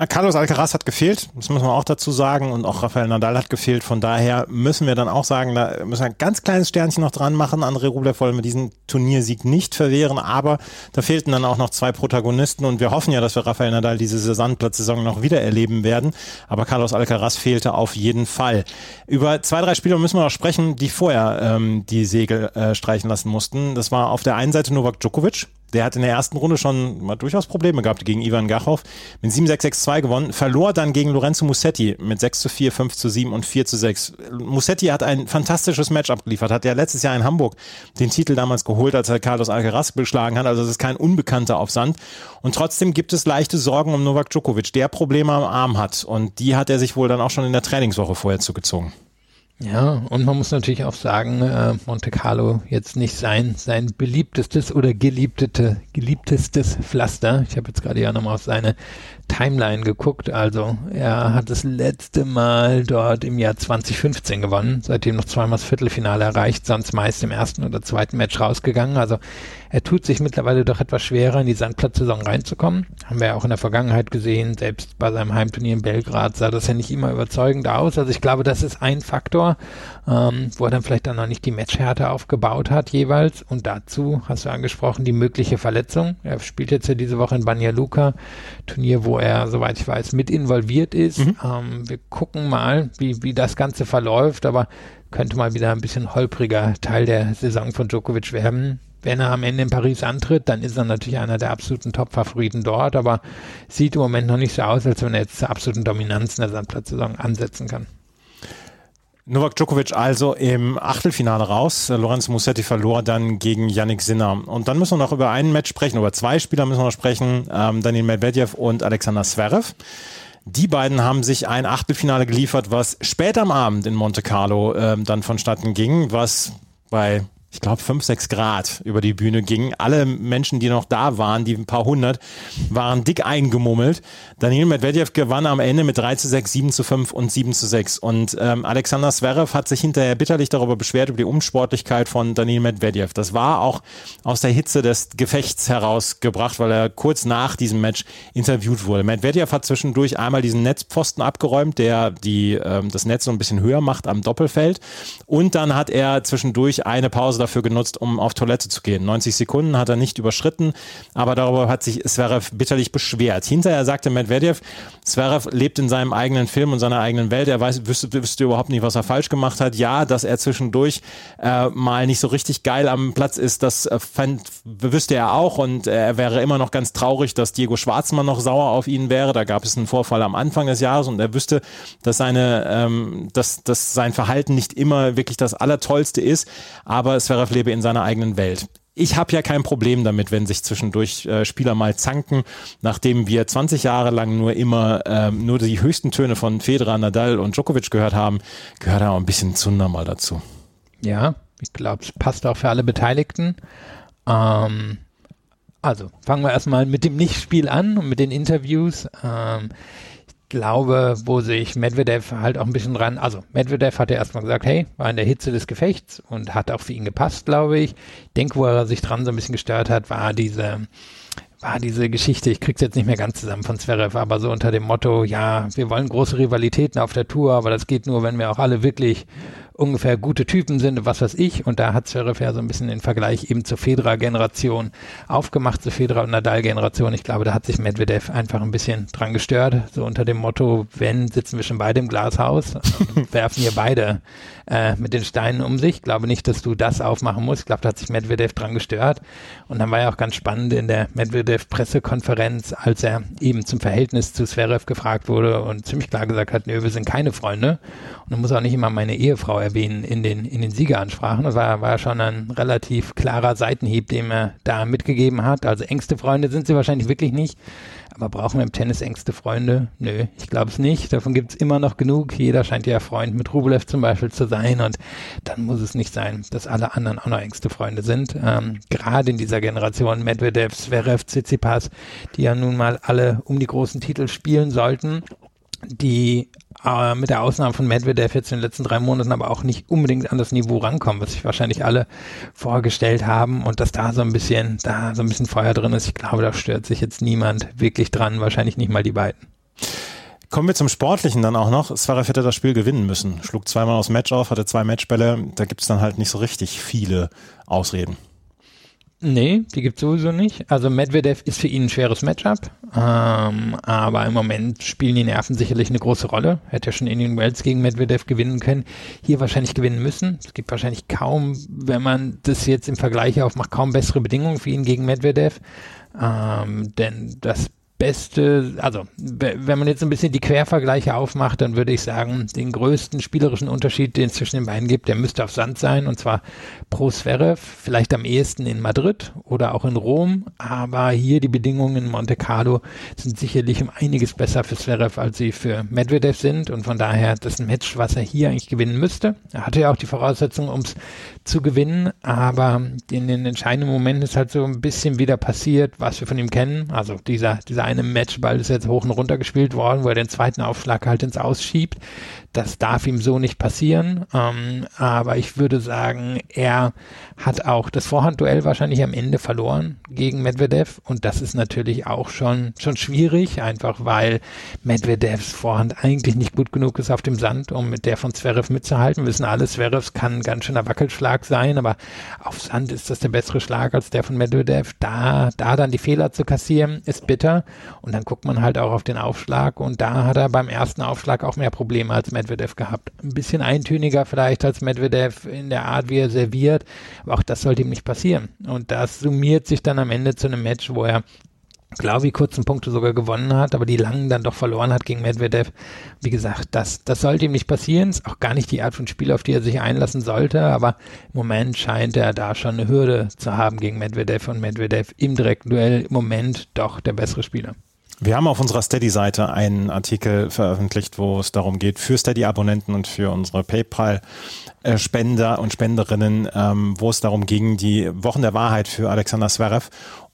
Ah, Carlos Alcaraz hat gefehlt, das muss man auch dazu sagen, und auch Rafael Nadal hat gefehlt. Von daher müssen wir dann auch sagen, da müssen wir ein ganz kleines Sternchen noch dran machen. André Rublev wollen wir diesen Turniersieg nicht verwehren, aber da fehlten dann auch noch zwei Protagonisten und wir hoffen ja, dass wir Rafael Nadal diese Sandplatzsaison noch wieder erleben werden. Aber Carlos Alcaraz fehlte auf jeden Fall. Über zwei, drei Spieler müssen wir noch sprechen, die vorher ähm, die Segel äh, streichen lassen mussten. Das war auf der einen Seite Novak Djokovic, der hat in der ersten Runde schon mal durchaus Probleme gehabt gegen Ivan Gachov. Mit 7-6-6-2 gewonnen, verlor dann gegen Lorenzo Musetti mit 6 zu 4, 5 zu 7 und 4 zu 6. Musetti hat ein fantastisches Match abgeliefert, hat ja letztes Jahr in Hamburg den Titel damals geholt, als er Carlos Alcaraz beschlagen hat. Also es ist kein Unbekannter auf Sand. Und trotzdem gibt es leichte Sorgen um Novak Djokovic, der Probleme am Arm hat. Und die hat er sich wohl dann auch schon in der Trainingswoche vorher zugezogen. Ja, und man muss natürlich auch sagen, äh, Monte Carlo jetzt nicht sein, sein beliebtestes oder geliebtete, geliebtestes Pflaster. Ich habe jetzt gerade ja nochmal auf seine Timeline geguckt. Also er hat das letzte Mal dort im Jahr 2015 gewonnen, seitdem noch zweimal das Viertelfinale erreicht, sonst meist im ersten oder zweiten Match rausgegangen. Also er tut sich mittlerweile doch etwas schwerer, in die Sandplatzsaison reinzukommen. Haben wir ja auch in der Vergangenheit gesehen, selbst bei seinem Heimturnier in Belgrad sah das ja nicht immer überzeugend aus. Also ich glaube, das ist ein Faktor, ähm, wo er dann vielleicht dann noch nicht die Matchhärte aufgebaut hat jeweils. Und dazu hast du angesprochen, die mögliche Verletzung. Er spielt jetzt ja diese Woche in Banja Luka, Turnier, wo er, soweit ich weiß, mit involviert ist. Mhm. Ähm, wir gucken mal, wie, wie das Ganze verläuft, aber könnte mal wieder ein bisschen holpriger Teil der Saison von Djokovic werden. Wenn er am Ende in Paris antritt, dann ist er natürlich einer der absoluten Top-Favoriten dort, aber sieht im Moment noch nicht so aus, als wenn er jetzt zur absoluten Dominanz in der Sandplatzsaison ansetzen kann. Novak Djokovic also im Achtelfinale raus. Lorenzo Musetti verlor dann gegen Yannick Sinner. Und dann müssen wir noch über ein Match sprechen, über zwei Spieler müssen wir noch sprechen, ähm, Daniel Medvedev und Alexander Zverev. Die beiden haben sich ein Achtelfinale geliefert, was später am Abend in Monte Carlo ähm, dann vonstatten ging, was bei ich glaube, fünf, sechs Grad über die Bühne ging. Alle Menschen, die noch da waren, die ein paar hundert, waren dick eingemummelt. Daniel Medvedev gewann am Ende mit 3 zu 6, 7 zu 5 und 7 zu 6. Und ähm, Alexander Zverev hat sich hinterher bitterlich darüber beschwert, über die Unsportlichkeit von Daniel Medvedev. Das war auch aus der Hitze des Gefechts herausgebracht, weil er kurz nach diesem Match interviewt wurde. Medvedev hat zwischendurch einmal diesen Netzpfosten abgeräumt, der die, ähm, das Netz so ein bisschen höher macht am Doppelfeld. Und dann hat er zwischendurch eine Pause Pause dafür genutzt, um auf Toilette zu gehen. 90 Sekunden hat er nicht überschritten, aber darüber hat sich Zverev bitterlich beschwert. Hinterher sagte Medvedev, Zverev lebt in seinem eigenen Film und seiner eigenen Welt. Er weiß, wüsste, wüsste überhaupt nicht, was er falsch gemacht hat. Ja, dass er zwischendurch äh, mal nicht so richtig geil am Platz ist, das äh, fand, wüsste er auch und äh, er wäre immer noch ganz traurig, dass Diego Schwarzmann noch sauer auf ihn wäre. Da gab es einen Vorfall am Anfang des Jahres und er wüsste, dass seine, ähm, dass, dass sein Verhalten nicht immer wirklich das Allertollste ist, aber es Zverev lebe in seiner eigenen Welt. Ich habe ja kein Problem damit, wenn sich zwischendurch äh, Spieler mal zanken, nachdem wir 20 Jahre lang nur immer ähm, nur die höchsten Töne von Federer, Nadal und Djokovic gehört haben, gehört auch ein bisschen Zunder mal dazu. Ja, ich glaube, es passt auch für alle Beteiligten. Ähm, Also fangen wir erstmal mit dem Nichtspiel an und mit den Interviews. Ähm, glaube, wo sich Medvedev halt auch ein bisschen dran, also Medvedev hat ja erstmal gesagt, hey, war in der Hitze des Gefechts und hat auch für ihn gepasst, glaube ich. Ich denke, wo er sich dran so ein bisschen gestört hat, war diese war diese Geschichte, ich krieg's jetzt nicht mehr ganz zusammen von Zverev, aber so unter dem Motto, ja, wir wollen große Rivalitäten auf der Tour, aber das geht nur, wenn wir auch alle wirklich ungefähr gute Typen sind, was weiß ich. Und da hat Zverev ja so ein bisschen den Vergleich eben zur Federer-Generation aufgemacht, zur Federer- und Nadal-Generation. Ich glaube, da hat sich Medvedev einfach ein bisschen dran gestört. So unter dem Motto, wenn, sitzen wir schon beide im Glashaus, werfen hier beide äh, mit den Steinen um sich. Ich glaube nicht, dass du das aufmachen musst. Ich glaube, da hat sich Medvedev dran gestört. Und dann war ja auch ganz spannend in der Medvedev-Pressekonferenz, als er eben zum Verhältnis zu Zverev gefragt wurde und ziemlich klar gesagt hat, nö, wir sind keine Freunde. Und dann muss auch nicht immer meine Ehefrau erwähnen in den, in den Siegeransprachen. Das war, war schon ein relativ klarer Seitenhieb, den er da mitgegeben hat. Also engste Freunde sind sie wahrscheinlich wirklich nicht. Aber brauchen wir im Tennis engste Freunde? Nö, ich glaube es nicht. Davon gibt es immer noch genug. Jeder scheint ja Freund mit Rublev zum Beispiel zu sein. Und dann muss es nicht sein, dass alle anderen auch noch engste Freunde sind. Ähm, Gerade in dieser Generation Medvedev, Zverev, Tsitsipas, die ja nun mal alle um die großen Titel spielen sollten die äh, mit der Ausnahme von Medvedev jetzt in den letzten drei Monaten aber auch nicht unbedingt an das Niveau rankommen, was sich wahrscheinlich alle vorgestellt haben und dass da so ein bisschen, da so ein bisschen Feuer drin ist. Ich glaube, da stört sich jetzt niemand wirklich dran, wahrscheinlich nicht mal die beiden. Kommen wir zum Sportlichen dann auch noch. Zverev hätte das Spiel gewinnen müssen. Schlug zweimal aus Match auf, hatte zwei Matchbälle. Da gibt es dann halt nicht so richtig viele Ausreden. Nee, die gibt's sowieso nicht. Also Medvedev ist für ihn ein schweres Matchup, ähm, aber im Moment spielen die Nerven sicherlich eine große Rolle. Hätte ja schon Indian Wells gegen Medvedev gewinnen können, hier wahrscheinlich gewinnen müssen. Es gibt wahrscheinlich kaum, wenn man das jetzt im Vergleich aufmacht, kaum bessere Bedingungen für ihn gegen Medvedev. Ähm, denn das beste, also wenn man jetzt ein bisschen die Quervergleiche aufmacht, dann würde ich sagen, den größten spielerischen Unterschied, den es zwischen den beiden gibt, der müsste auf Sand sein und zwar pro Zverev, vielleicht am ehesten in Madrid oder auch in Rom, aber hier die Bedingungen in Monte Carlo sind sicherlich um einiges besser für Zverev, als sie für Medvedev sind und von daher das Match, was er hier eigentlich gewinnen müsste. Er hatte ja auch die Voraussetzungen, um es zu gewinnen, aber in den entscheidenden Momenten ist halt so ein bisschen wieder passiert, was wir von ihm kennen, also dieser, dieser einem Matchball ist jetzt hoch und runter gespielt worden, wo er den zweiten Aufschlag halt ins Ausschiebt. Das darf ihm so nicht passieren. Ähm, aber ich würde sagen, er hat auch das Vorhandduell wahrscheinlich am Ende verloren gegen Medvedev. Und das ist natürlich auch schon, schon schwierig, einfach weil Medvedevs Vorhand eigentlich nicht gut genug ist auf dem Sand, um mit der von Zverev mitzuhalten. Wir wissen alle, Zverev kann ein ganz schöner Wackelschlag sein, aber auf Sand ist das der bessere Schlag als der von Medvedev. Da, da dann die Fehler zu kassieren, ist bitter. Und dann guckt man halt auch auf den Aufschlag und da hat er beim ersten Aufschlag auch mehr Probleme als Medvedev gehabt. Ein bisschen eintöniger vielleicht als Medvedev in der Art, wie er serviert, aber auch das sollte ihm nicht passieren. Und das summiert sich dann am Ende zu einem Match, wo er glaube ich, kurzen Punkte sogar gewonnen hat, aber die langen dann doch verloren hat gegen Medvedev. Wie gesagt, das, das sollte ihm nicht passieren. Ist auch gar nicht die Art von Spiel, auf die er sich einlassen sollte, aber im Moment scheint er da schon eine Hürde zu haben gegen Medvedev und Medvedev im direkten Duell im Moment doch der bessere Spieler. Wir haben auf unserer Steady-Seite einen Artikel veröffentlicht, wo es darum geht, für Steady-Abonnenten und für unsere PayPal-Spender und Spenderinnen, ähm, wo es darum ging, die Wochen der Wahrheit für Alexander Zverev.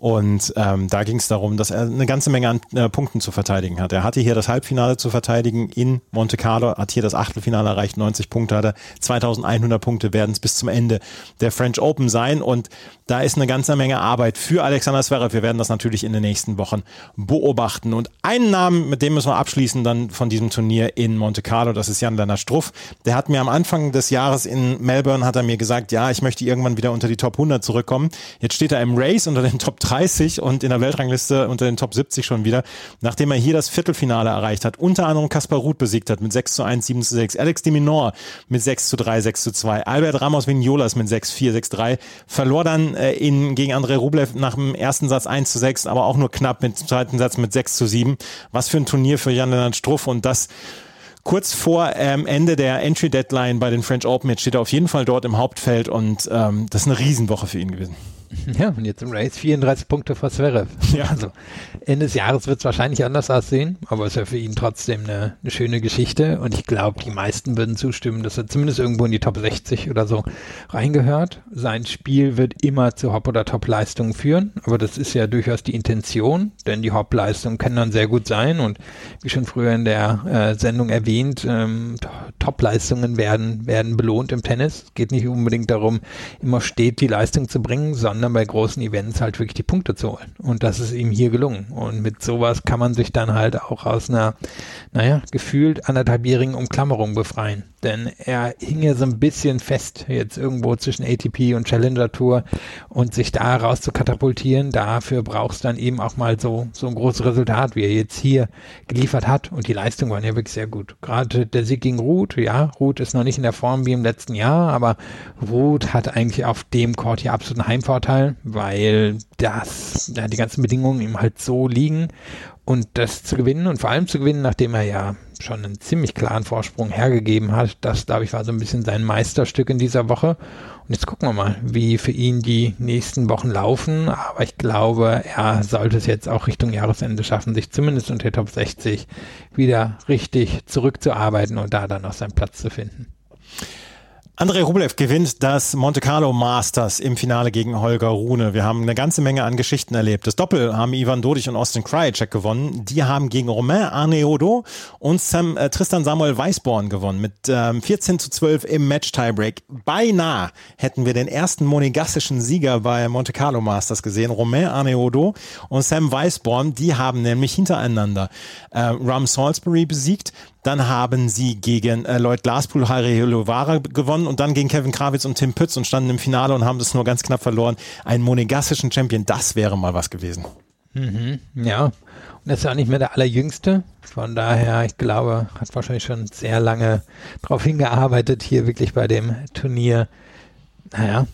Und ähm, da ging es darum, dass er eine ganze Menge an äh, Punkten zu verteidigen hat. Er hatte hier das Halbfinale zu verteidigen in Monte Carlo, hat hier das Achtelfinale erreicht, 90 Punkte hatte, 2100 Punkte werden es bis zum Ende der French Open sein. Und da ist eine ganze Menge Arbeit für Alexander Zverev. Wir werden das natürlich in den nächsten Wochen beobachten. Und einen Namen, mit dem müssen wir abschließen dann von diesem Turnier in Monte Carlo, das ist Jan-Lennart Struff. Der hat mir am Anfang des Jahres in Melbourne, hat er mir gesagt, ja, ich möchte irgendwann wieder unter die Top 100 zurückkommen. Jetzt steht er im Race unter den Top 3 30 und in der Weltrangliste unter den Top 70 schon wieder, nachdem er hier das Viertelfinale erreicht hat, unter anderem Kaspar Ruth besiegt hat mit 6 zu 1, 7 zu 6, Alex de Minor mit 6 zu 3, 6 zu 2, Albert Ramos Vignolas mit 6 4, 6 3, verlor dann äh, in, gegen André Rublev nach dem ersten Satz 1 zu 6, aber auch nur knapp mit dem zweiten Satz mit 6 zu 7. Was für ein Turnier für Jan-Lennart Struff und das kurz vor ähm, Ende der Entry Deadline bei den French Open. Jetzt steht er auf jeden Fall dort im Hauptfeld und ähm, das ist eine Riesenwoche für ihn gewesen. Ja, und jetzt im Race 34 Punkte vor Zverev. Ja. Also Ende des Jahres wird es wahrscheinlich anders aussehen, aber es ist ja für ihn trotzdem eine, eine schöne Geschichte und ich glaube, die meisten würden zustimmen, dass er zumindest irgendwo in die Top 60 oder so reingehört. Sein Spiel wird immer zu Hop- oder Top-Leistungen führen, aber das ist ja durchaus die Intention, denn die Hop-Leistungen können dann sehr gut sein und wie schon früher in der äh, Sendung erwähnt, ähm, Top-Leistungen werden, werden belohnt im Tennis. Es geht nicht unbedingt darum, immer steht die Leistung zu bringen, sondern bei großen Events halt wirklich die Punkte zu holen. Und das ist ihm hier gelungen. Und mit sowas kann man sich dann halt auch aus einer, naja, gefühlt anderthalbjährigen Umklammerung befreien denn er hing ja so ein bisschen fest jetzt irgendwo zwischen ATP und Challenger Tour. Und sich da raus zu katapultieren, dafür brauchst dann eben auch mal so, so ein großes Resultat, wie er jetzt hier geliefert hat. Und die Leistungen waren ja wirklich sehr gut. Gerade der Sieg gegen Ruth, ja, Ruth ist noch nicht in der Form wie im letzten Jahr, aber Ruth hat eigentlich auf dem Court hier absoluten Heimvorteil, weil das, ja, die ganzen Bedingungen ihm halt so liegen und das zu gewinnen und vor allem zu gewinnen, nachdem er ja schon einen ziemlich klaren Vorsprung hergegeben hat, das, glaube ich, war so ein bisschen sein Meisterstück in dieser Woche. Und jetzt gucken wir mal, wie für ihn die nächsten Wochen laufen. Aber ich glaube, er sollte es jetzt auch Richtung Jahresende schaffen, sich zumindest unter Top 60 wieder richtig zurückzuarbeiten und da dann noch seinen Platz zu finden. André Rublev gewinnt das Monte Carlo Masters im Finale gegen Holger Rune. Wir haben eine ganze Menge an Geschichten erlebt. Das Doppel haben Ivan Dodig und Austin Krajicek gewonnen. Die haben gegen Romain Arneodo und Sam, äh, Tristan Samuel Weisborn gewonnen mit ähm, 14 zu 12 im Match-Tiebreak. Beinahe hätten wir den ersten monegassischen Sieger bei Monte Carlo Masters gesehen. Romain Arneodo und Sam Weisborn, die haben nämlich hintereinander äh, Ram Salisbury besiegt. Dann haben sie gegen äh, Lloyd Glaspool, Harry Lovara gewonnen und dann gegen Kevin Krawitz und Tim Pütz und standen im Finale und haben das nur ganz knapp verloren. Einen monegassischen Champion, das wäre mal was gewesen. Mhm, ja, und er ist ja auch nicht mehr der Allerjüngste. Von daher, ich glaube, hat wahrscheinlich schon sehr lange darauf hingearbeitet, hier wirklich bei dem Turnier naja,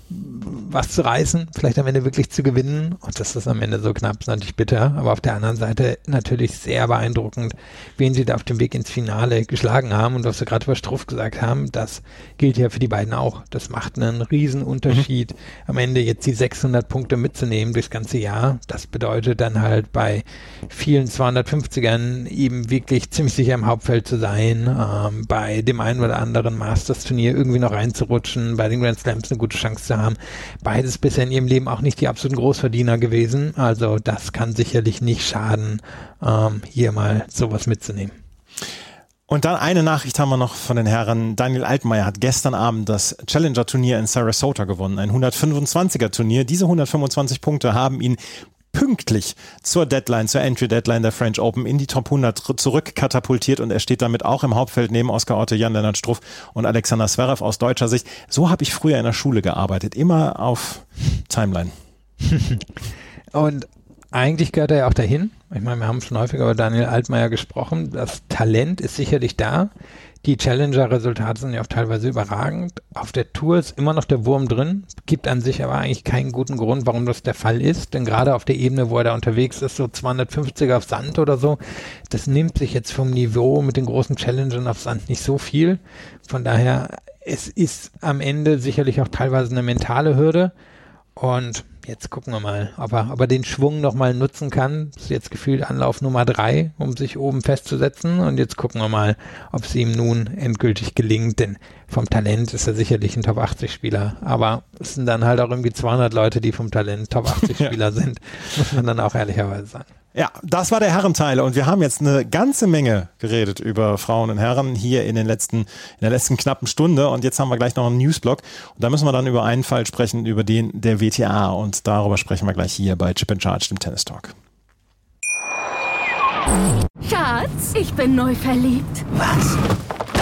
was zu reißen, vielleicht am Ende wirklich zu gewinnen. Und dass das am Ende so knapp ist, natürlich bitter. Aber auf der anderen Seite natürlich sehr beeindruckend, wen sie da auf dem Weg ins Finale geschlagen haben. Und was sie gerade über Struff gesagt haben, das gilt ja für die beiden auch. Das macht einen riesen Unterschied, mhm. am Ende jetzt die 600 Punkte mitzunehmen durchs ganze Jahr. Das bedeutet dann halt bei vielen 250ern eben wirklich ziemlich sicher im Hauptfeld zu sein, ähm, bei dem einen oder anderen Masters-Turnier irgendwie noch reinzurutschen, bei den Grand Slams eine gute Chance zu haben. Beides bisher in ihrem Leben auch nicht die absoluten Großverdiener gewesen. Also das kann sicherlich nicht schaden, ähm, hier mal sowas mitzunehmen. Und dann eine Nachricht haben wir noch von den Herren. Daniel Altmaier hat gestern Abend das Challenger-Turnier in Sarasota gewonnen, ein 125er-Turnier. Diese 125 Punkte haben ihn pünktlich zur Deadline, zur Entry-Deadline der French Open in die Top 100 zurückkatapultiert und er steht damit auch im Hauptfeld neben Oskar Otte, Jan-Lennart Struff und Alexander Zverev aus deutscher Sicht. So habe ich früher in der Schule gearbeitet, immer auf Timeline. und eigentlich gehört er ja auch dahin. Ich meine, wir haben schon häufiger über Daniel Altmaier gesprochen. Das Talent ist sicherlich da. Die Challenger-Resultate sind ja auch teilweise überragend. Auf der Tour ist immer noch der Wurm drin. Gibt an sich aber eigentlich keinen guten Grund, warum das der Fall ist. Denn gerade auf der Ebene, wo er da unterwegs ist, so 250 auf Sand oder so, das nimmt sich jetzt vom Niveau mit den großen Challengern auf Sand nicht so viel. Von daher, es ist am Ende sicherlich auch teilweise eine mentale Hürde. Und Jetzt gucken wir mal, ob er, ob er den Schwung nochmal nutzen kann. Das ist jetzt gefühlt Anlauf Nummer drei, um sich oben festzusetzen. Und jetzt gucken wir mal, ob es ihm nun endgültig gelingt. Denn vom Talent ist er sicherlich ein Top 80 Spieler. Aber es sind dann halt auch irgendwie 200 Leute, die vom Talent Top 80 Spieler ja. sind. Muss man dann auch ehrlicherweise sagen. Ja, das war der Herrenteil und wir haben jetzt eine ganze Menge geredet über Frauen und Herren hier in den letzten, in der letzten knappen Stunde und jetzt haben wir gleich noch einen Newsblock und da müssen wir dann über einen Fall sprechen, über den der WTA und darüber sprechen wir gleich hier bei Chip and Charge, dem Tennis Talk. Schatz, ich bin neu verliebt. Was?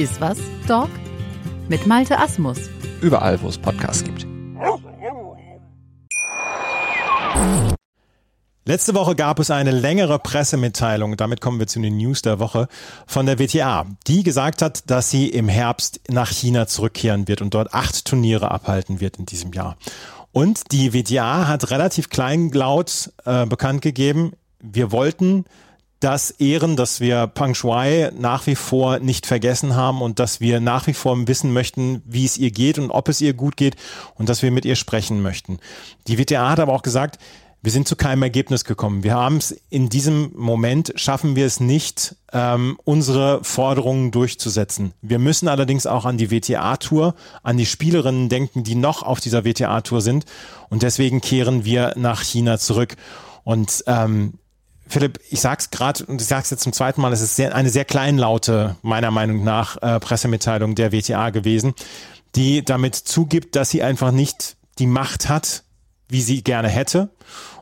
Iswas Dog mit Malte Asmus. Überall, wo es Podcasts gibt. Letzte Woche gab es eine längere Pressemitteilung, damit kommen wir zu den News der Woche, von der WTA, die gesagt hat, dass sie im Herbst nach China zurückkehren wird und dort acht Turniere abhalten wird in diesem Jahr. Und die WTA hat relativ kleinlaut äh, bekannt gegeben, wir wollten das ehren, dass wir Peng Shuai nach wie vor nicht vergessen haben und dass wir nach wie vor wissen möchten, wie es ihr geht und ob es ihr gut geht und dass wir mit ihr sprechen möchten. Die WTA hat aber auch gesagt, wir sind zu keinem Ergebnis gekommen. Wir haben es in diesem Moment, schaffen wir es nicht, ähm, unsere Forderungen durchzusetzen. Wir müssen allerdings auch an die WTA-Tour, an die Spielerinnen denken, die noch auf dieser WTA-Tour sind. Und deswegen kehren wir nach China zurück. Und ähm, Philipp, ich sag's gerade und ich sag's jetzt zum zweiten Mal, es ist sehr, eine sehr kleinlaute, meiner Meinung nach, äh, Pressemitteilung der WTA gewesen, die damit zugibt, dass sie einfach nicht die Macht hat, wie sie gerne hätte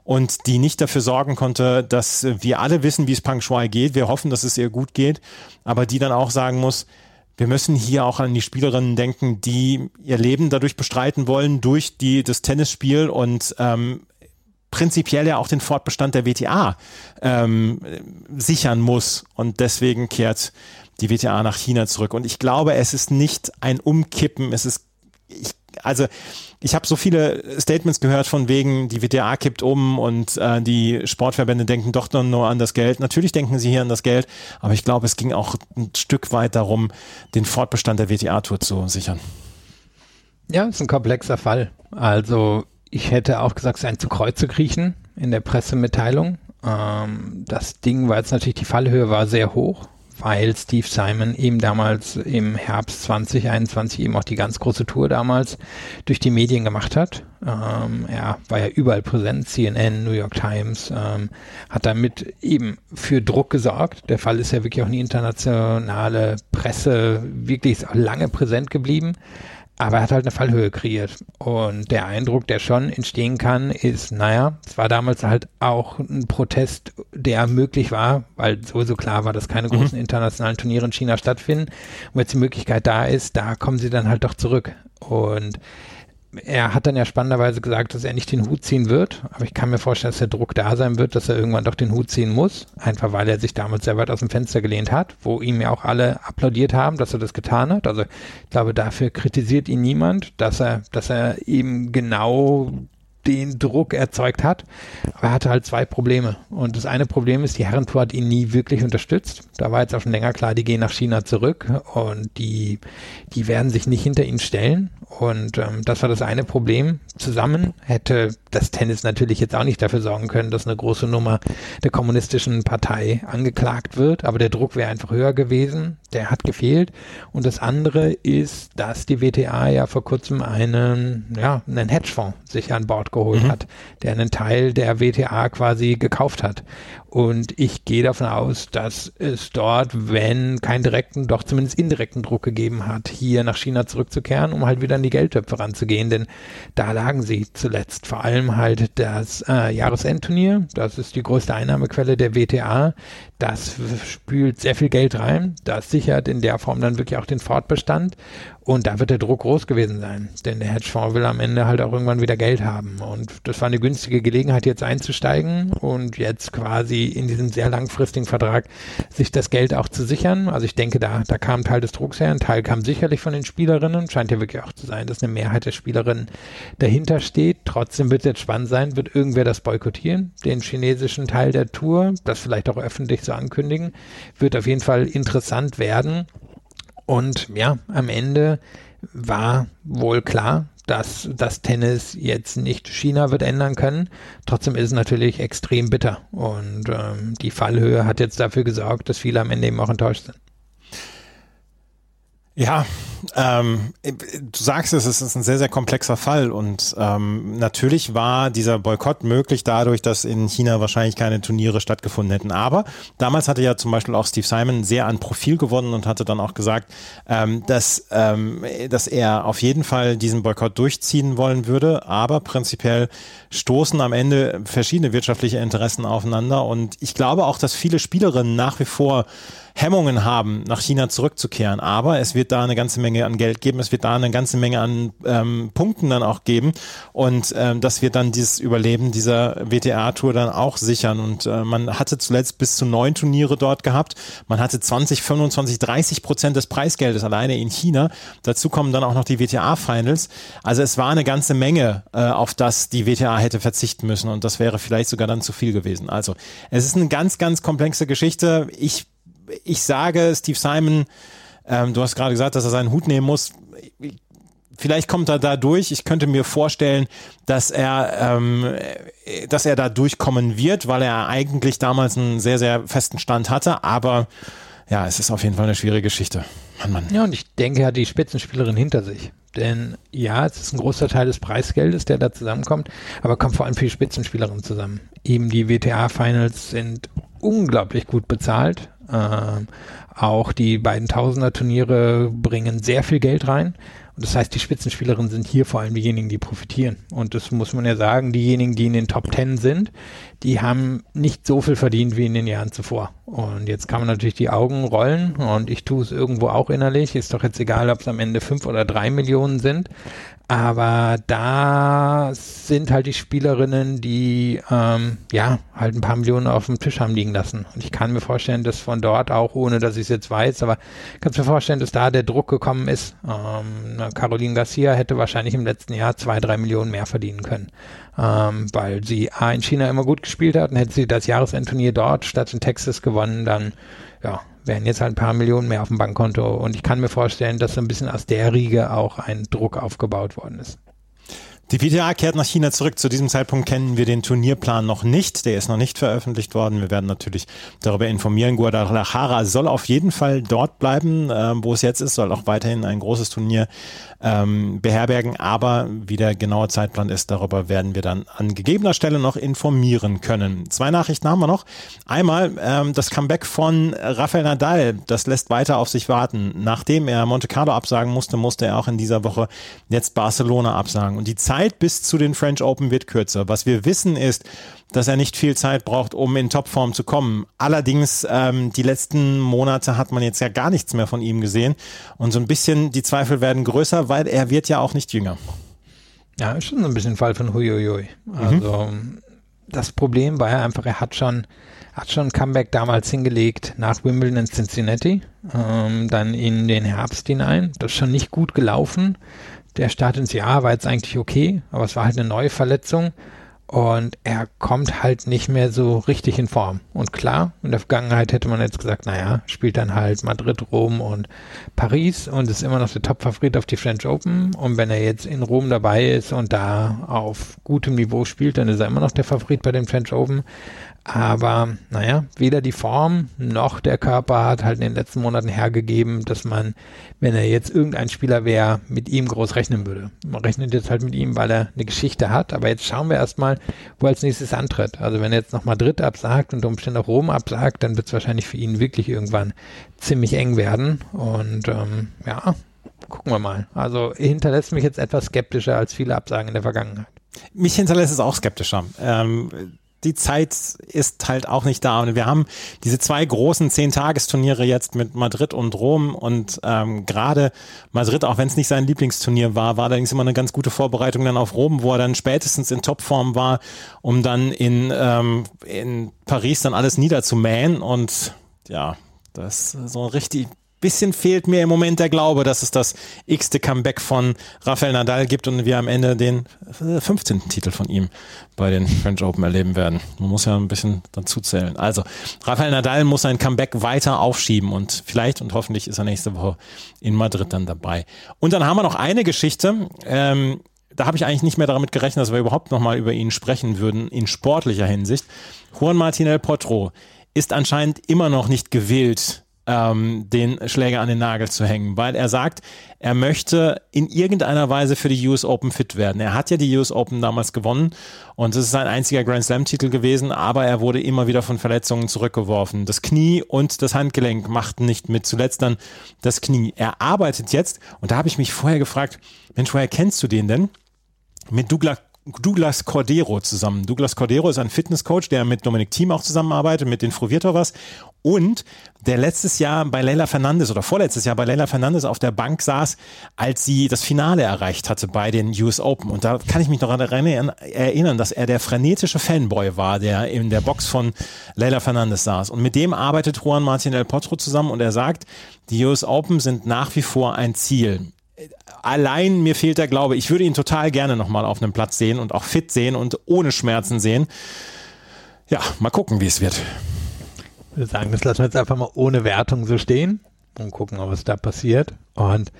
und die nicht dafür sorgen konnte, dass wir alle wissen, wie es Pang Shuai geht. Wir hoffen, dass es ihr gut geht, aber die dann auch sagen muss, wir müssen hier auch an die Spielerinnen denken, die ihr Leben dadurch bestreiten wollen durch die das Tennisspiel und ähm, prinzipiell ja auch den Fortbestand der WTA ähm, sichern muss und deswegen kehrt die WTA nach China zurück. Und ich glaube, es ist nicht ein Umkippen, es ist ich, also ich habe so viele Statements gehört von wegen, die WTA kippt um und äh, die Sportverbände denken doch nur an das Geld. Natürlich denken sie hier an das Geld, aber ich glaube, es ging auch ein Stück weit darum, den Fortbestand der WTA-Tour zu sichern. Ja, ist ein komplexer Fall. Also ich hätte auch gesagt, es ist ein zu Kreuze kriechen in der Pressemitteilung. Ähm, das Ding war jetzt natürlich, die Fallhöhe war sehr hoch weil Steve Simon eben damals im Herbst 2021 eben auch die ganz große Tour damals durch die Medien gemacht hat. Ähm, er war ja überall präsent, CNN, New York Times, ähm, hat damit eben für Druck gesorgt. Der Fall ist ja wirklich auch in die internationale Presse wirklich lange präsent geblieben. Aber er hat halt eine Fallhöhe kreiert. Und der Eindruck, der schon entstehen kann, ist, naja, es war damals halt auch ein Protest, der möglich war, weil sowieso klar war, dass keine mhm. großen internationalen Turniere in China stattfinden. Und jetzt die Möglichkeit da ist, da kommen sie dann halt doch zurück. Und er hat dann ja spannenderweise gesagt, dass er nicht den Hut ziehen wird, aber ich kann mir vorstellen, dass der Druck da sein wird, dass er irgendwann doch den Hut ziehen muss, einfach weil er sich damals sehr weit aus dem Fenster gelehnt hat, wo ihm ja auch alle applaudiert haben, dass er das getan hat. Also ich glaube, dafür kritisiert ihn niemand, dass er, dass er eben genau den Druck erzeugt hat. Aber er hatte halt zwei Probleme. Und das eine Problem ist, die Herrentour hat ihn nie wirklich unterstützt. Da war jetzt auch schon länger klar, die gehen nach China zurück und die, die werden sich nicht hinter ihn stellen. Und ähm, das war das eine Problem. Zusammen hätte das Tennis natürlich jetzt auch nicht dafür sorgen können, dass eine große Nummer der kommunistischen Partei angeklagt wird. Aber der Druck wäre einfach höher gewesen. Der hat gefehlt. Und das andere ist, dass die WTA ja vor kurzem einen, ja, einen Hedgefonds sich an Bord geholt mhm. hat, der einen Teil der WTA quasi gekauft hat. Und ich gehe davon aus, dass es dort, wenn keinen direkten, doch zumindest indirekten Druck gegeben hat, hier nach China zurückzukehren, um halt wieder in die Geldtöpfe ranzugehen. Denn da lagen sie zuletzt. Vor allem halt das äh, Jahresendturnier. Das ist die größte Einnahmequelle der WTA. Das spült sehr viel Geld rein. Das sichert in der Form dann wirklich auch den Fortbestand. Und da wird der Druck groß gewesen sein, denn der Hedgefonds will am Ende halt auch irgendwann wieder Geld haben. Und das war eine günstige Gelegenheit, jetzt einzusteigen und jetzt quasi in diesem sehr langfristigen Vertrag sich das Geld auch zu sichern. Also ich denke, da, da kam ein Teil des Drucks her, ein Teil kam sicherlich von den Spielerinnen. Scheint ja wirklich auch zu sein, dass eine Mehrheit der Spielerinnen dahinter steht. Trotzdem wird es jetzt spannend sein, wird irgendwer das boykottieren, den chinesischen Teil der Tour, das vielleicht auch öffentlich so ankündigen. Wird auf jeden Fall interessant werden. Und ja, am Ende war wohl klar, dass das Tennis jetzt nicht China wird ändern können. Trotzdem ist es natürlich extrem bitter. Und ähm, die Fallhöhe hat jetzt dafür gesorgt, dass viele am Ende eben auch enttäuscht sind. Ja, ähm, du sagst es, es ist ein sehr, sehr komplexer Fall und ähm, natürlich war dieser Boykott möglich dadurch, dass in China wahrscheinlich keine Turniere stattgefunden hätten. Aber damals hatte ja zum Beispiel auch Steve Simon sehr an Profil gewonnen und hatte dann auch gesagt, ähm, dass, ähm, dass er auf jeden Fall diesen Boykott durchziehen wollen würde. Aber prinzipiell stoßen am Ende verschiedene wirtschaftliche Interessen aufeinander und ich glaube auch, dass viele Spielerinnen nach wie vor Hemmungen haben, nach China zurückzukehren. Aber es wird da eine ganze Menge an Geld geben, es wird da eine ganze Menge an ähm, Punkten dann auch geben und ähm, dass wir dann dieses Überleben dieser WTA-Tour dann auch sichern. Und äh, man hatte zuletzt bis zu neun Turniere dort gehabt. Man hatte 20, 25, 30 Prozent des Preisgeldes alleine in China. Dazu kommen dann auch noch die WTA-Finals. Also es war eine ganze Menge, äh, auf das die WTA hätte verzichten müssen und das wäre vielleicht sogar dann zu viel gewesen. Also es ist eine ganz, ganz komplexe Geschichte. Ich, ich sage, Steve Simon, ähm, du hast gerade gesagt, dass er seinen Hut nehmen muss. Vielleicht kommt er da durch. Ich könnte mir vorstellen, dass er, ähm, dass er da durchkommen wird, weil er eigentlich damals einen sehr, sehr festen Stand hatte. Aber ja, es ist auf jeden Fall eine schwierige Geschichte. Mann, Mann. Ja, und ich denke, er hat die Spitzenspielerin hinter sich. Denn ja, es ist ein großer Teil des Preisgeldes, der da zusammenkommt, aber kommt vor allem für die Spitzenspielerinnen zusammen. Eben die WTA-Finals sind unglaublich gut bezahlt. Ähm, auch die beiden Tausender-Turniere bringen sehr viel Geld rein. Und das heißt, die Spitzenspielerinnen sind hier vor allem diejenigen, die profitieren. Und das muss man ja sagen, diejenigen, die in den Top Ten sind, die haben nicht so viel verdient wie in den Jahren zuvor. Und jetzt kann man natürlich die Augen rollen und ich tue es irgendwo auch innerlich. Ist doch jetzt egal, ob es am Ende fünf oder drei Millionen sind. Aber da sind halt die Spielerinnen, die ähm, ja halt ein paar Millionen auf dem Tisch haben liegen lassen. Und ich kann mir vorstellen, dass von dort auch, ohne dass ich es jetzt weiß, aber kannst mir vorstellen, dass da der Druck gekommen ist. Ähm, Caroline Garcia hätte wahrscheinlich im letzten Jahr zwei, drei Millionen mehr verdienen können. Ähm, weil sie A in China immer gut gespielt hat und hätte sie das Jahresendturnier dort statt in Texas gewonnen, dann ja, wären jetzt halt ein paar Millionen mehr auf dem Bankkonto. Und ich kann mir vorstellen, dass so ein bisschen aus der Riege auch ein Druck aufgebaut worden ist. Die PTA kehrt nach China zurück. Zu diesem Zeitpunkt kennen wir den Turnierplan noch nicht. Der ist noch nicht veröffentlicht worden. Wir werden natürlich darüber informieren. Guadalajara soll auf jeden Fall dort bleiben, äh, wo es jetzt ist, soll auch weiterhin ein großes Turnier ähm, beherbergen. Aber wie der genaue Zeitplan ist, darüber werden wir dann an gegebener Stelle noch informieren können. Zwei Nachrichten haben wir noch. Einmal ähm, das Comeback von Rafael Nadal. Das lässt weiter auf sich warten. Nachdem er Monte Carlo absagen musste, musste er auch in dieser Woche jetzt Barcelona absagen. Und die Zeit Zeit bis zu den French Open wird kürzer. Was wir wissen ist, dass er nicht viel Zeit braucht, um in Topform zu kommen. Allerdings, ähm, die letzten Monate hat man jetzt ja gar nichts mehr von ihm gesehen. Und so ein bisschen die Zweifel werden größer, weil er wird ja auch nicht jünger. Ja, ist schon so ein bisschen Fall von Huiuiui. Also mhm. das Problem war ja einfach, er hat schon, hat schon ein Comeback damals hingelegt nach Wimbledon in Cincinnati, ähm, dann in den Herbst hinein. Das ist schon nicht gut gelaufen der Start ins Jahr war jetzt eigentlich okay, aber es war halt eine neue Verletzung und er kommt halt nicht mehr so richtig in Form. Und klar, in der Vergangenheit hätte man jetzt gesagt, naja, spielt dann halt Madrid, Rom und Paris und ist immer noch der Top-Favorit auf die French Open. Und wenn er jetzt in Rom dabei ist und da auf gutem Niveau spielt, dann ist er immer noch der Favorit bei den French Open. Aber naja, weder die Form noch der Körper hat halt in den letzten Monaten hergegeben, dass man, wenn er jetzt irgendein Spieler wäre, mit ihm groß rechnen würde. Man rechnet jetzt halt mit ihm, weil er eine Geschichte hat. Aber jetzt schauen wir erstmal, wo er als nächstes antritt. Also wenn er jetzt noch Madrid absagt und Umständen auch Rom absagt, dann wird es wahrscheinlich für ihn wirklich irgendwann ziemlich eng werden. Und ähm, ja, gucken wir mal. Also hinterlässt mich jetzt etwas skeptischer als viele Absagen in der Vergangenheit. Mich hinterlässt es auch skeptischer. Ähm, die Zeit ist halt auch nicht da. Und wir haben diese zwei großen Zehn-Tagesturniere jetzt mit Madrid und Rom. Und ähm, gerade Madrid, auch wenn es nicht sein Lieblingsturnier war, war allerdings immer eine ganz gute Vorbereitung dann auf Rom, wo er dann spätestens in Topform war, um dann in, ähm, in Paris dann alles niederzumähen. Und ja, das ist so richtig bisschen fehlt mir im Moment der Glaube, dass es das x-te Comeback von Rafael Nadal gibt und wir am Ende den 15. Äh, Titel von ihm bei den French Open erleben werden. Man muss ja ein bisschen dazu zählen. Also, Rafael Nadal muss sein Comeback weiter aufschieben und vielleicht und hoffentlich ist er nächste Woche in Madrid dann dabei. Und dann haben wir noch eine Geschichte, ähm, da habe ich eigentlich nicht mehr damit gerechnet, dass wir überhaupt nochmal über ihn sprechen würden in sportlicher Hinsicht. Juan Martinel Potro ist anscheinend immer noch nicht gewillt, ähm, den Schläger an den Nagel zu hängen, weil er sagt, er möchte in irgendeiner Weise für die US Open fit werden. Er hat ja die US Open damals gewonnen und es ist sein einziger Grand Slam Titel gewesen, aber er wurde immer wieder von Verletzungen zurückgeworfen. Das Knie und das Handgelenk machten nicht mit, zuletzt dann das Knie. Er arbeitet jetzt und da habe ich mich vorher gefragt, Mensch, woher kennst du den denn? Mit Douglas Douglas Cordero zusammen. Douglas Cordero ist ein Fitnesscoach, der mit Dominik Thiem auch zusammenarbeitet, mit den Frovirtovas und der letztes Jahr bei Leila Fernandes oder vorletztes Jahr bei Leila Fernandes auf der Bank saß, als sie das Finale erreicht hatte bei den US Open. Und da kann ich mich noch daran erinnern, dass er der frenetische Fanboy war, der in der Box von Leila Fernandes saß. Und mit dem arbeitet Juan Martin El Potro zusammen und er sagt, die US Open sind nach wie vor ein Ziel allein mir fehlt der Glaube. Ich würde ihn total gerne nochmal auf einem Platz sehen und auch fit sehen und ohne Schmerzen sehen. Ja, mal gucken, wie es wird. Ich würde sagen, das lassen wir jetzt einfach mal ohne Wertung so stehen und gucken, was da passiert. Und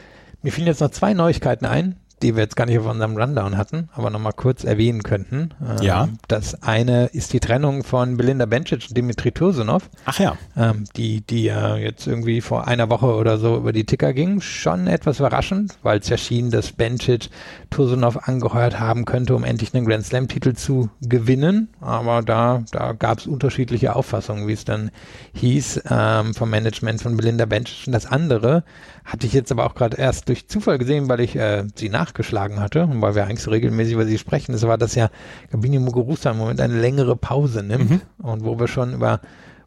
mir fielen jetzt noch zwei Neuigkeiten ein, die wir jetzt gar nicht auf unserem Rundown hatten, aber nochmal kurz erwähnen könnten. Ähm, ja. Das eine ist die Trennung von Belinda Bencic und Dimitri Tursunov. Ach ja. Ähm, die, die ja jetzt irgendwie vor einer Woche oder so über die Ticker ging. Schon etwas überraschend, weil es ja schien, dass Bencic Tursunov angeheuert haben könnte, um endlich einen Grand Slam Titel zu gewinnen. Aber da, da gab es unterschiedliche Auffassungen, wie es dann hieß, ähm, vom Management von Belinda Bencic. Und das andere hatte ich jetzt aber auch gerade erst durch Zufall gesehen, weil ich äh, sie nachgeschlagen hatte und weil wir eigentlich so regelmäßig über sie sprechen. Das war, dass ja Gabini Muguruza im Moment eine längere Pause nimmt mhm. und wo wir schon über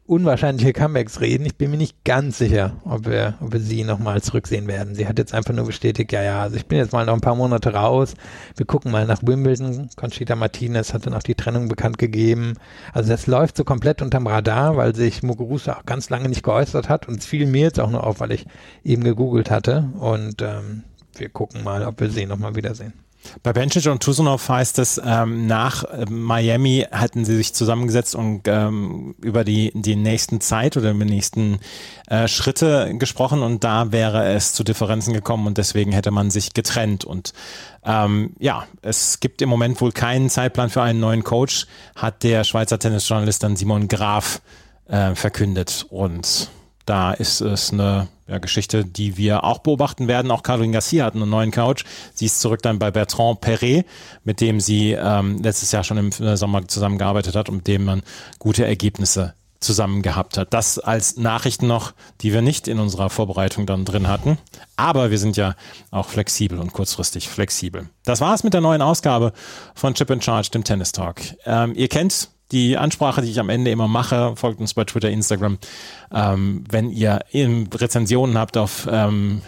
unwahrscheinliche Comebacks reden. Ich bin mir nicht ganz sicher, ob wir, ob wir sie nochmal zurücksehen werden. Sie hat jetzt einfach nur bestätigt, ja, ja, also ich bin jetzt mal noch ein paar Monate raus. Wir gucken mal nach Wimbledon. Conchita Martinez hat dann auch die Trennung bekannt gegeben. Also das läuft so komplett unterm Radar, weil sich Muguruza auch ganz lange nicht geäußert hat und es fiel mir jetzt auch nur auf, weil ich eben gegoogelt hatte und ähm, wir gucken mal, ob wir sie nochmal wiedersehen. Bei Bencic und Tusunov heißt es, ähm, nach äh, Miami hatten sie sich zusammengesetzt und ähm, über die, die nächsten Zeit oder die nächsten äh, Schritte gesprochen und da wäre es zu Differenzen gekommen und deswegen hätte man sich getrennt. Und ähm, ja, es gibt im Moment wohl keinen Zeitplan für einen neuen Coach, hat der Schweizer Tennisjournalist dann Simon Graf äh, verkündet. Und da ist es eine ja, Geschichte, die wir auch beobachten werden. Auch Caroline Garcia hat einen neuen Coach. Sie ist zurück dann bei Bertrand Perret, mit dem sie ähm, letztes Jahr schon im Sommer zusammengearbeitet hat und mit dem man gute Ergebnisse zusammen gehabt hat. Das als Nachrichten noch, die wir nicht in unserer Vorbereitung dann drin hatten. Aber wir sind ja auch flexibel und kurzfristig flexibel. Das war's mit der neuen Ausgabe von Chip in Charge, dem Tennis Talk. Ähm, ihr kennt die Ansprache, die ich am Ende immer mache, folgt uns bei Twitter, Instagram. Ähm, wenn ihr Rezensionen habt auf ähm,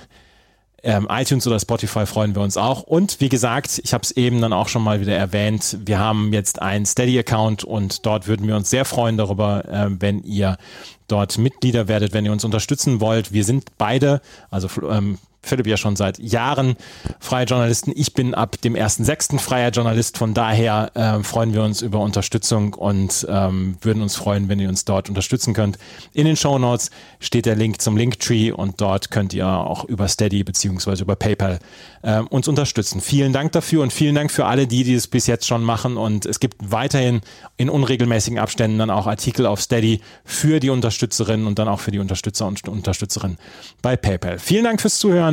ähm, iTunes oder Spotify freuen wir uns auch. Und wie gesagt, ich habe es eben dann auch schon mal wieder erwähnt, wir haben jetzt einen Steady-Account und dort würden wir uns sehr freuen darüber, äh, wenn ihr dort Mitglieder werdet, wenn ihr uns unterstützen wollt. Wir sind beide, also ähm, Philipp ja schon seit Jahren freier Journalisten. Ich bin ab dem 1.6. freier Journalist. Von daher äh, freuen wir uns über Unterstützung und ähm, würden uns freuen, wenn ihr uns dort unterstützen könnt. In den Show Notes steht der Link zum Linktree und dort könnt ihr auch über Steady beziehungsweise über PayPal äh, uns unterstützen. Vielen Dank dafür und vielen Dank für alle, die, die es bis jetzt schon machen. Und es gibt weiterhin in unregelmäßigen Abständen dann auch Artikel auf Steady für die Unterstützerinnen und dann auch für die Unterstützer und Unterstützerinnen bei PayPal. Vielen Dank fürs Zuhören.